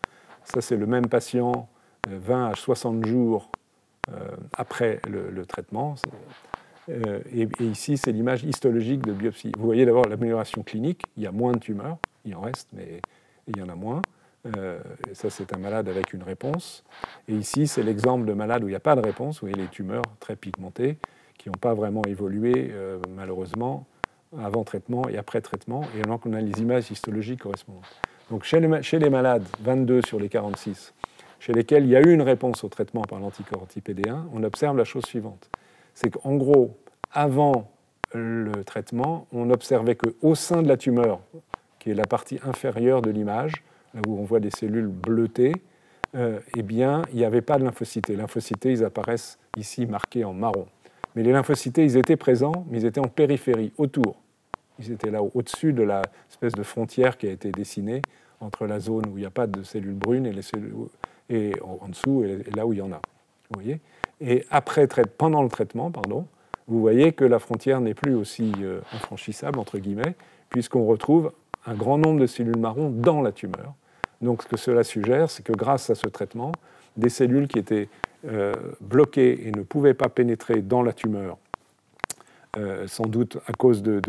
Ça, c'est le même patient 20 euh, à 60 jours euh, après le, traitement. Euh, et, ici, c'est l'image histologique de biopsie. Vous voyez d'abord l'amélioration clinique. Il y a moins de tumeurs, il en reste, mais il y en a moins. Ça, c'est un malade avec une réponse. Et ici, c'est l'exemple de malade où il n'y a pas de réponse, où il y a les tumeurs très pigmentées qui n'ont pas vraiment évolué, malheureusement, avant traitement et après traitement, et alors qu'on a les images histologiques correspondantes. Donc chez les, chez les, malades, 22 sur les 46, chez lesquels il y a eu une réponse au traitement par l'anticorps anti-PD1, on observe la chose suivante. C'est qu'en gros, avant le traitement, on observait qu'au sein de la tumeur, qui est la partie inférieure de l'image, où on voit des cellules bleutées, euh, eh bien, il n'y avait pas de lymphocytes. Les lymphocytes, ils apparaissent ici marqués en marron. Mais les lymphocytes, ils étaient présents, mais ils étaient en périphérie, autour. Ils étaient là au-dessus de la espèce de frontière qui a été dessinée entre la zone où il n'y a pas de cellules brunes et, les cellules, et en dessous et là où il y en a. Vous voyez? Et après, pendant le traitement, pardon, vous voyez que la frontière n'est plus aussi euh, infranchissable, entre guillemets, puisqu'on retrouve un grand nombre de cellules marron dans la tumeur. Donc ce que cela suggère, c'est que grâce à ce traitement, des cellules qui étaient euh, bloquées et ne pouvaient pas pénétrer dans la tumeur euh, sans doute à cause de,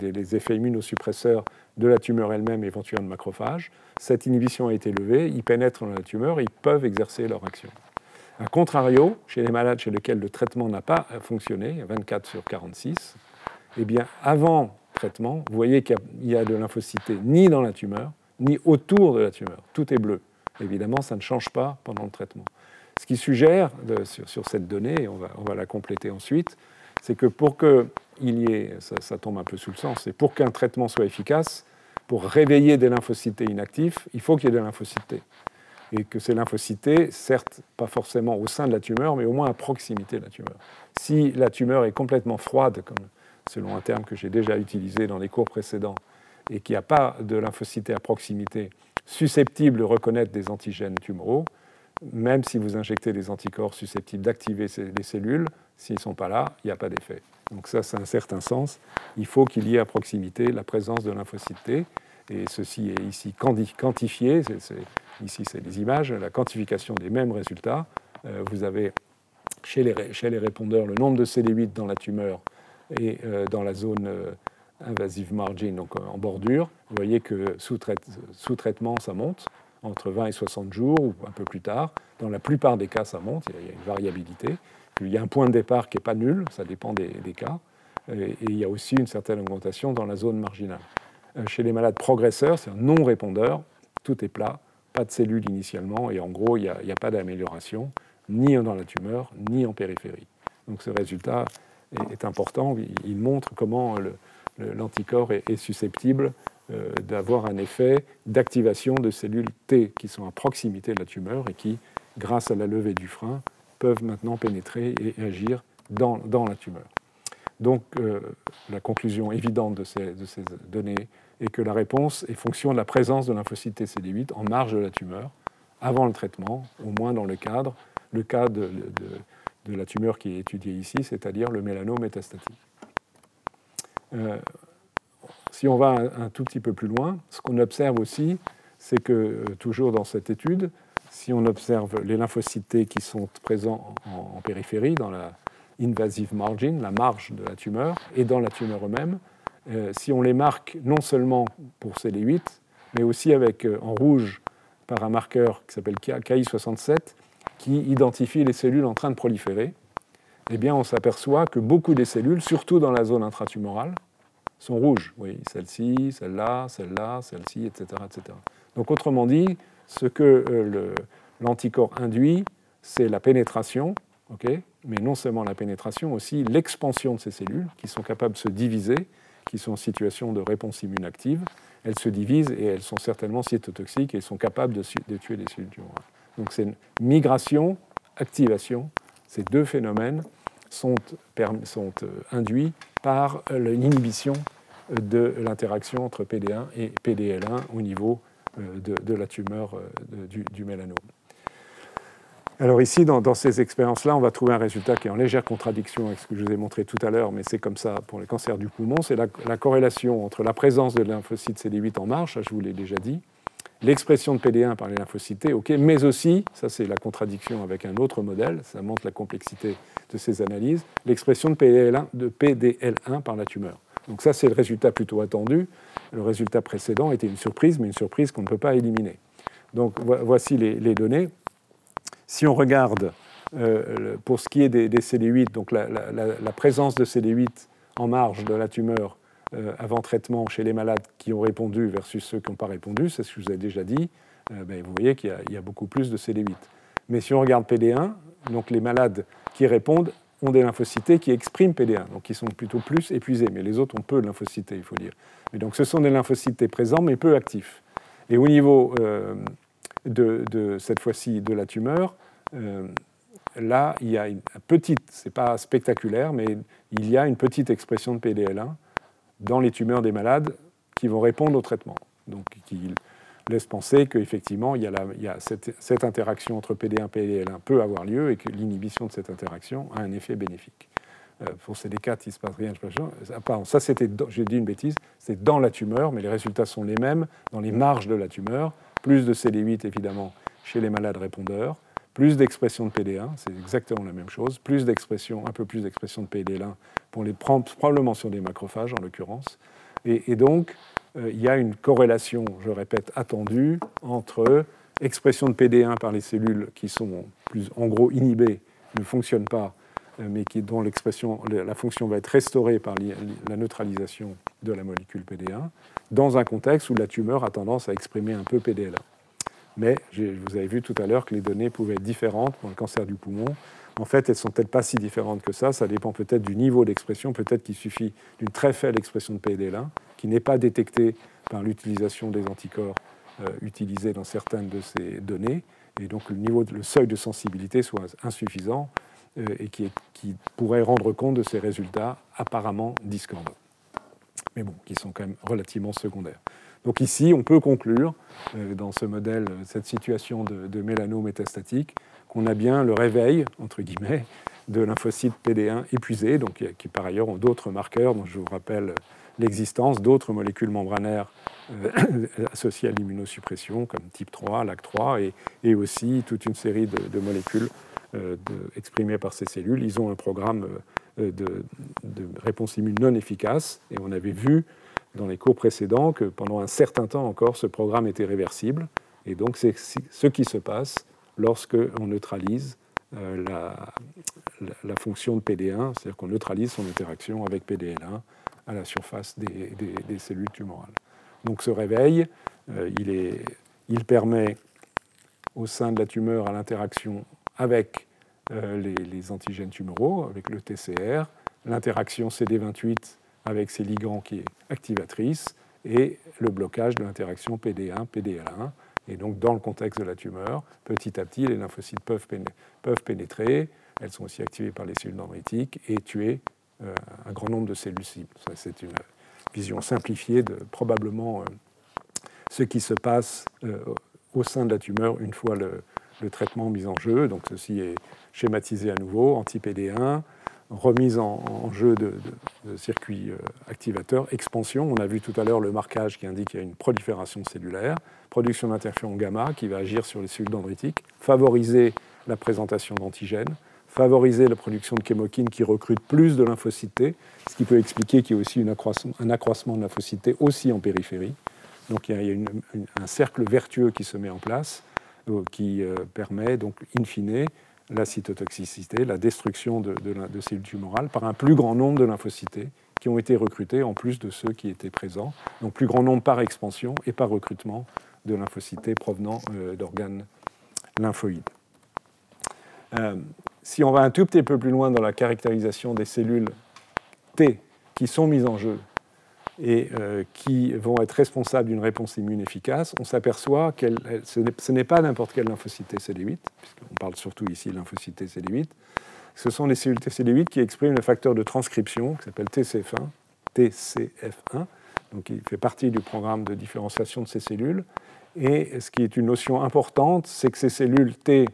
des effets immunosuppresseurs de la tumeur elle-même, éventuellement de macrophages. Cette inhibition a été levée, ils pénètrent dans la tumeur, ils peuvent exercer leur action. A contrario, chez les malades chez lesquels le traitement n'a pas fonctionné, 24 sur 46, eh bien, avant traitement, vous voyez qu'il y a de lymphocytes ni dans la tumeur, ni autour de la tumeur. Tout est bleu. Évidemment, ça ne change pas pendant le traitement. Ce qui suggère, sur, cette donnée, et on va, la compléter ensuite, c'est que pour qu'il y ait, ça, tombe un peu sous le sens, c'est pour qu'un traitement soit efficace, pour réveiller des lymphocytes inactifs, il faut qu'il y ait des lymphocytes Et que ces lymphocytes, certes, pas forcément au sein de la tumeur, mais au moins à proximité de la tumeur. Si la tumeur est complètement froide, comme selon un terme que j'ai déjà utilisé dans les cours précédents, et qu'il n'y a pas de lymphocytes à proximité susceptibles de reconnaître des antigènes tumoraux, même si vous injectez des anticorps susceptibles d'activer les cellules, s'ils ne sont pas là, il n'y a pas d'effet. Donc ça, c'est un certain sens. Il faut qu'il y ait à proximité la présence de lymphocytes T. Et ceci est ici quantifié. ici, c'est des images, la quantification des mêmes résultats. Euh, vous avez chez les, chez les, répondeurs le nombre de CD8 dans la tumeur et euh, dans la zone euh, invasive margin, donc en bordure. Vous voyez que sous, traitement, ça monte entre 20 et 60 jours ou un peu plus tard. Dans la plupart des cas, ça monte, il y a une variabilité. Il y a un point de départ qui n'est pas nul, ça dépend des, cas. Et, il y a aussi une certaine augmentation dans la zone marginale. Euh, chez les malades progresseurs, c'est un non-répondeur, tout est plat, pas de cellules initialement, et en gros, il n'y a, pas d'amélioration, ni dans la tumeur, ni en périphérie. Donc ce résultat est, important, il, montre comment l'anticorps est, susceptible euh, d'avoir un effet d'activation de cellules T qui sont à proximité de la tumeur et qui, grâce à la levée du frein, peuvent maintenant pénétrer et agir dans, la tumeur. Donc euh, la conclusion évidente de ces, données est que la réponse est fonction de la présence de lymphocytes TCD8 en marge de la tumeur, avant le traitement, au moins dans le cadre, cas de, la tumeur qui est étudiée ici, c'est-à-dire le mélanome métastatique. Euh, si on va un, tout petit peu plus loin, ce qu'on observe aussi, c'est que, euh, toujours dans cette étude, si on observe les lymphocytes qui sont présents en, périphérie, dans la invasive margin, la marge de la tumeur, et dans la tumeur eux-mêmes, euh, si on les marque non seulement pour CD8, mais aussi avec en rouge par un marqueur qui s'appelle KI67, qui identifie les cellules en train de proliférer, eh bien on s'aperçoit que beaucoup des cellules, surtout dans la zone intratumorale, sont rouges. Oui, celle-ci, celle-là, celle-là, celle-ci, etc., etc. Donc autrement dit, ce que euh, l'anticorps induit, c'est la pénétration, mais non seulement la pénétration, aussi l'expansion de ces cellules qui sont capables de se diviser, qui sont en situation de réponse immune active. Elles se divisent et elles sont certainement cytotoxiques et sont capables de, tuer des cellules tumorales. Donc c'est migration, activation. Ces deux phénomènes sont, euh, induits par euh, l'inhibition de l'interaction entre PD1 et PDL1 au niveau euh, de, la tumeur du, mélanome. Alors ici, dans, ces expériences-là, on va trouver un résultat qui est en légère contradiction avec ce que je vous ai montré tout à l'heure, mais c'est comme ça pour les cancers du poumon, c'est la, corrélation entre la présence de lymphocytes CD8 en marche, je vous l'ai déjà dit, l'expression de PD1 par les lymphocytes, mais aussi, ça c'est la contradiction avec un autre modèle, ça montre la complexité de ces analyses, l'expression de PDL1, de PDL1 par la tumeur. Donc ça, c'est le résultat plutôt attendu. Le résultat précédent était une surprise, mais une surprise qu'on ne peut pas éliminer. Donc voici les, données. Si on regarde euh, pour ce qui est des, CD8, donc la, présence de CD8 en marge de la tumeur avant traitement chez les malades qui ont répondu versus ceux qui n'ont pas répondu, c'est ce que je vous ai déjà dit, euh, ben, vous voyez qu'il y, a beaucoup plus de CD8. Mais si on regarde PD1, donc les malades qui répondent ont des lymphocytes qui expriment PD1, donc qui sont plutôt plus épuisés, mais les autres ont peu de lymphocytes, il faut dire. Mais donc ce sont des lymphocytes présents, mais peu actifs. Et au niveau euh, de, cette fois-ci de la tumeur, euh, là, il y a une petite, c'est pas spectaculaire, mais il y a une petite expression de PDL1 dans les tumeurs des malades qui vont répondre au traitement. Donc qui laisse penser qu'effectivement, il il y a cette, interaction entre PD1 et PDL1 peut avoir lieu et que l'inhibition de cette interaction a un effet bénéfique. Euh, pour CD4, il ne se passe rien. Pardon, ça, c'était, j'ai dit une bêtise, c'est dans la tumeur, mais les résultats sont les mêmes dans les marges de la tumeur. Plus de CD8, évidemment, chez les malades répondeurs, plus d'expression de PD1, c'est exactement la même chose, plus d'expression, un peu plus d'expression de PDL1 pour les probablement sur des macrophages en l'occurrence. Et, donc, euh, il y a une corrélation, je répète, attendue entre expression de PD1 par les cellules qui sont plus, en gros inhibées, ne fonctionnent pas mais qui, dont l'expression, la fonction va être restaurée par la neutralisation de la molécule PD1, dans un contexte où la tumeur a tendance à exprimer un peu PDL1. Mais vous avez vu tout à l'heure que les données pouvaient être différentes pour le cancer du poumon. En fait, elles ne sont peut-être pas si différentes que ça. Ça dépend peut-être du niveau d'expression. Peut-être qu'il suffit d'une très faible expression de PDL1 qui n'est pas détectée par l'utilisation des anticorps euh, utilisés dans certaines de ces données. Et donc le, niveau le seuil de sensibilité soit insuffisant euh, et qui, pourrait rendre compte de ces résultats apparemment discordants mais bon, qui sont quand même relativement secondaires. Donc ici, on peut conclure, euh, dans ce modèle, cette situation de, de métastatique, qu'on a bien le réveil, entre guillemets, de lymphocytes PD1 épuisés, donc, qui par ailleurs ont d'autres marqueurs, dont je vous rappelle l'existence d'autres molécules membranaires euh, *coughs* associées à l'immunosuppression, comme type 3, LAC3, et, et, aussi toute une série de, molécules euh, exprimées par ces cellules. Ils ont un programme de, de, réponse immune non efficace, et on avait vu dans les cours précédents que pendant un certain temps encore, ce programme était réversible. Et donc, c'est ce qui se passe lorsque on neutralise euh, la, fonction de PD1, c'est-à-dire qu'on neutralise son interaction avec PDL1 à la surface des, cellules tumorales. Donc, ce réveil, euh, il, permet au sein de la tumeur à l'interaction avec euh, les, les, antigènes tumoraux, avec le TCR, l'interaction CD28 avec ses ligands qui est activatrice et le blocage de l'interaction PD1, PDL1. Et donc, dans le contexte de la tumeur, petit à petit, les lymphocytes peuvent, pénétrer. Elles sont aussi activées par les cellules dendritiques et tuer euh, un grand nombre de cellules cibles. C'est une vision simplifiée de probablement euh, ce qui se passe euh, au sein de la tumeur une fois le, le, traitement mis en jeu. Donc, ceci est schématisé à nouveau, anti-PD1, remise en, jeu de, circuits euh, activateurs, expansion. On a vu tout à l'heure le marquage qui indique qu'il y a une prolifération cellulaire, production d'interféron gamma qui va agir sur les cellules dendritiques, favoriser la présentation d'antigènes, favoriser la production de chémokines qui recrutent plus de lymphocytes ce qui peut expliquer qu'il y a aussi un accroissement de lymphocytes aussi en périphérie. Donc il y a, un cercle vertueux qui se met en place, euh, qui euh, permet donc, in fine, la cytotoxicité, la destruction de, cellules tumorales par un plus grand nombre de lymphocytes qui ont été recrutés en plus de ceux qui étaient présents. Donc plus grand nombre par expansion et par recrutement de lymphocytes provenant euh, d'organes lymphoïdes. Euh, si on va un tout petit peu plus loin dans la caractérisation des cellules T qui sont mises en jeu et euh, qui vont être responsables d'une réponse immune efficace, on s'aperçoit que ce n'est pas n'importe quel lymphocyte CD8, puisqu'on parle surtout ici de lymphocyte CD8, ce sont les cellules TCD8 qui expriment le facteur de transcription qui s'appelle TCF1, TCF1, donc il fait partie du programme de différenciation de ces cellules. Et ce qui est une notion importante, c'est que ces cellules T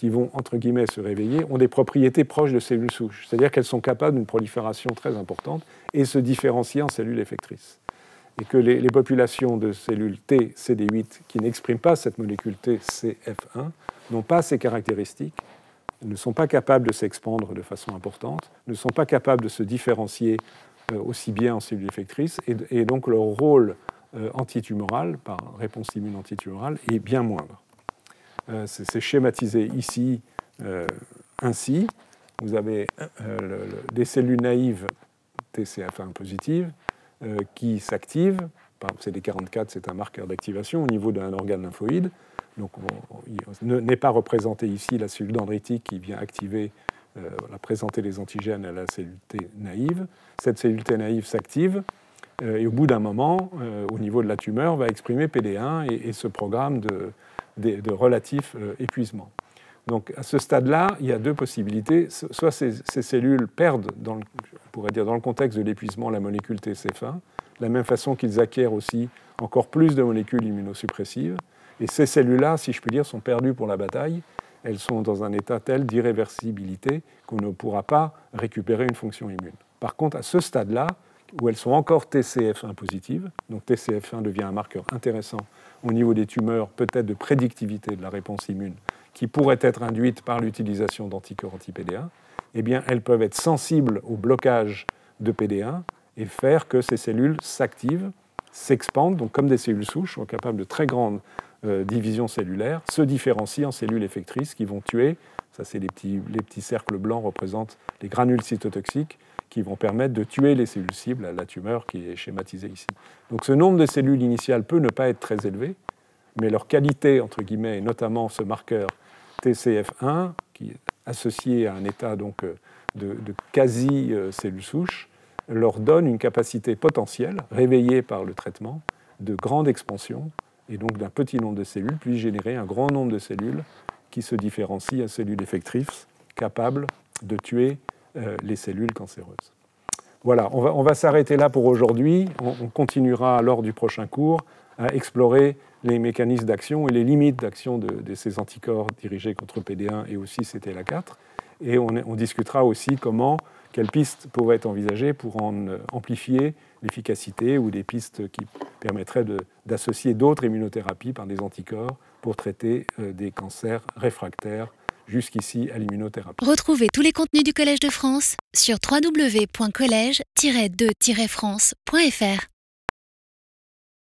qui vont, entre guillemets, se réveiller, ont des propriétés proches de cellules souches. C'est-à-dire qu'elles sont capables d'une prolifération très importante et se différencier en cellules effectrices. Et que les, populations de cellules T, CD8, qui n'expriment pas cette molécule TCF1, n'ont pas ces caractéristiques, ne sont pas capables de s'expandre de façon importante, ne sont pas capables de se différencier euh, aussi bien en cellules effectrices, et, donc leur rôle euh, antitumoral, par réponse immune antitumorale, est bien moindre. Euh, c'est schématisé ici euh, ainsi. Vous avez euh, des cellules naïves TCF1 positives qui s'activent. C'est CD44, c'est un marqueur d'activation au niveau d'un organe lymphoïde. Donc, n'est pas représenté ici la cellule dendritique qui vient activer, présenter les antigènes à la cellule T naïve. Cette cellule T naïve s'active et au bout d'un moment, au niveau de la tumeur, va exprimer PD1 et ce programme de, de, relatif euh, épuisement. Donc à ce stade-là, il y a deux possibilités. Soit ces, cellules perdent, dans le, pourrait dire dans le contexte de l'épuisement, la molécule TCF1, de la même façon qu'ils acquièrent aussi encore plus de molécules immunosuppressives. Et ces cellules-là, si je puis dire, sont perdues pour la bataille. Elles sont dans un état tel d'irréversibilité qu'on ne pourra pas récupérer une fonction immune. Par contre, à ce stade-là, où elles sont encore TCF1 positives, donc TCF1 devient un marqueur intéressant au niveau des tumeurs, peut-être de prédictivité de la réponse immune, qui pourrait être induite par l'utilisation d'anticorps anti-PD1, eh bien, elles peuvent être sensibles au blocage de PD1 et faire que ces cellules s'activent, s'expandent, donc comme des cellules souches, sont capables de très grandes euh, divisions cellulaires, se différencient en cellules effectrices qui vont tuer, Ça, c'est les petits, les petits cercles blancs représentent les granules cytotoxiques qui vont permettre de tuer les cellules cibles à la tumeur qui est schématisée ici. Donc ce nombre de cellules initiales peut ne pas être très élevé, mais leur qualité, entre guillemets, et notamment ce marqueur TCF1, qui est associé à un état donc, de, quasi-cellules souches, leur donne une capacité potentielle, réveillée par le traitement, de grande expansion, et donc d'un petit nombre de cellules, puis générer un grand nombre de cellules qui se différencient à cellules effectrices, capables de tuer euh, les cellules cancéreuses. Voilà, on va, on va s'arrêter là pour aujourd'hui. On, continuera lors du prochain cours à explorer les mécanismes d'action et les limites d'action de, ces anticorps dirigés contre PD1 et aussi CTLA4. Et on, on discutera aussi comment, quelles pistes pourraient être envisagées pour en euh, amplifier l'efficacité ou des pistes qui permettraient d'associer d'autres immunothérapies par des anticorps pour traiter euh, des cancers réfractaires jusqu'ici à l'immunothérapie. Retrouvez tous les contenus du Collège de France sur www.colège-2-france.fr.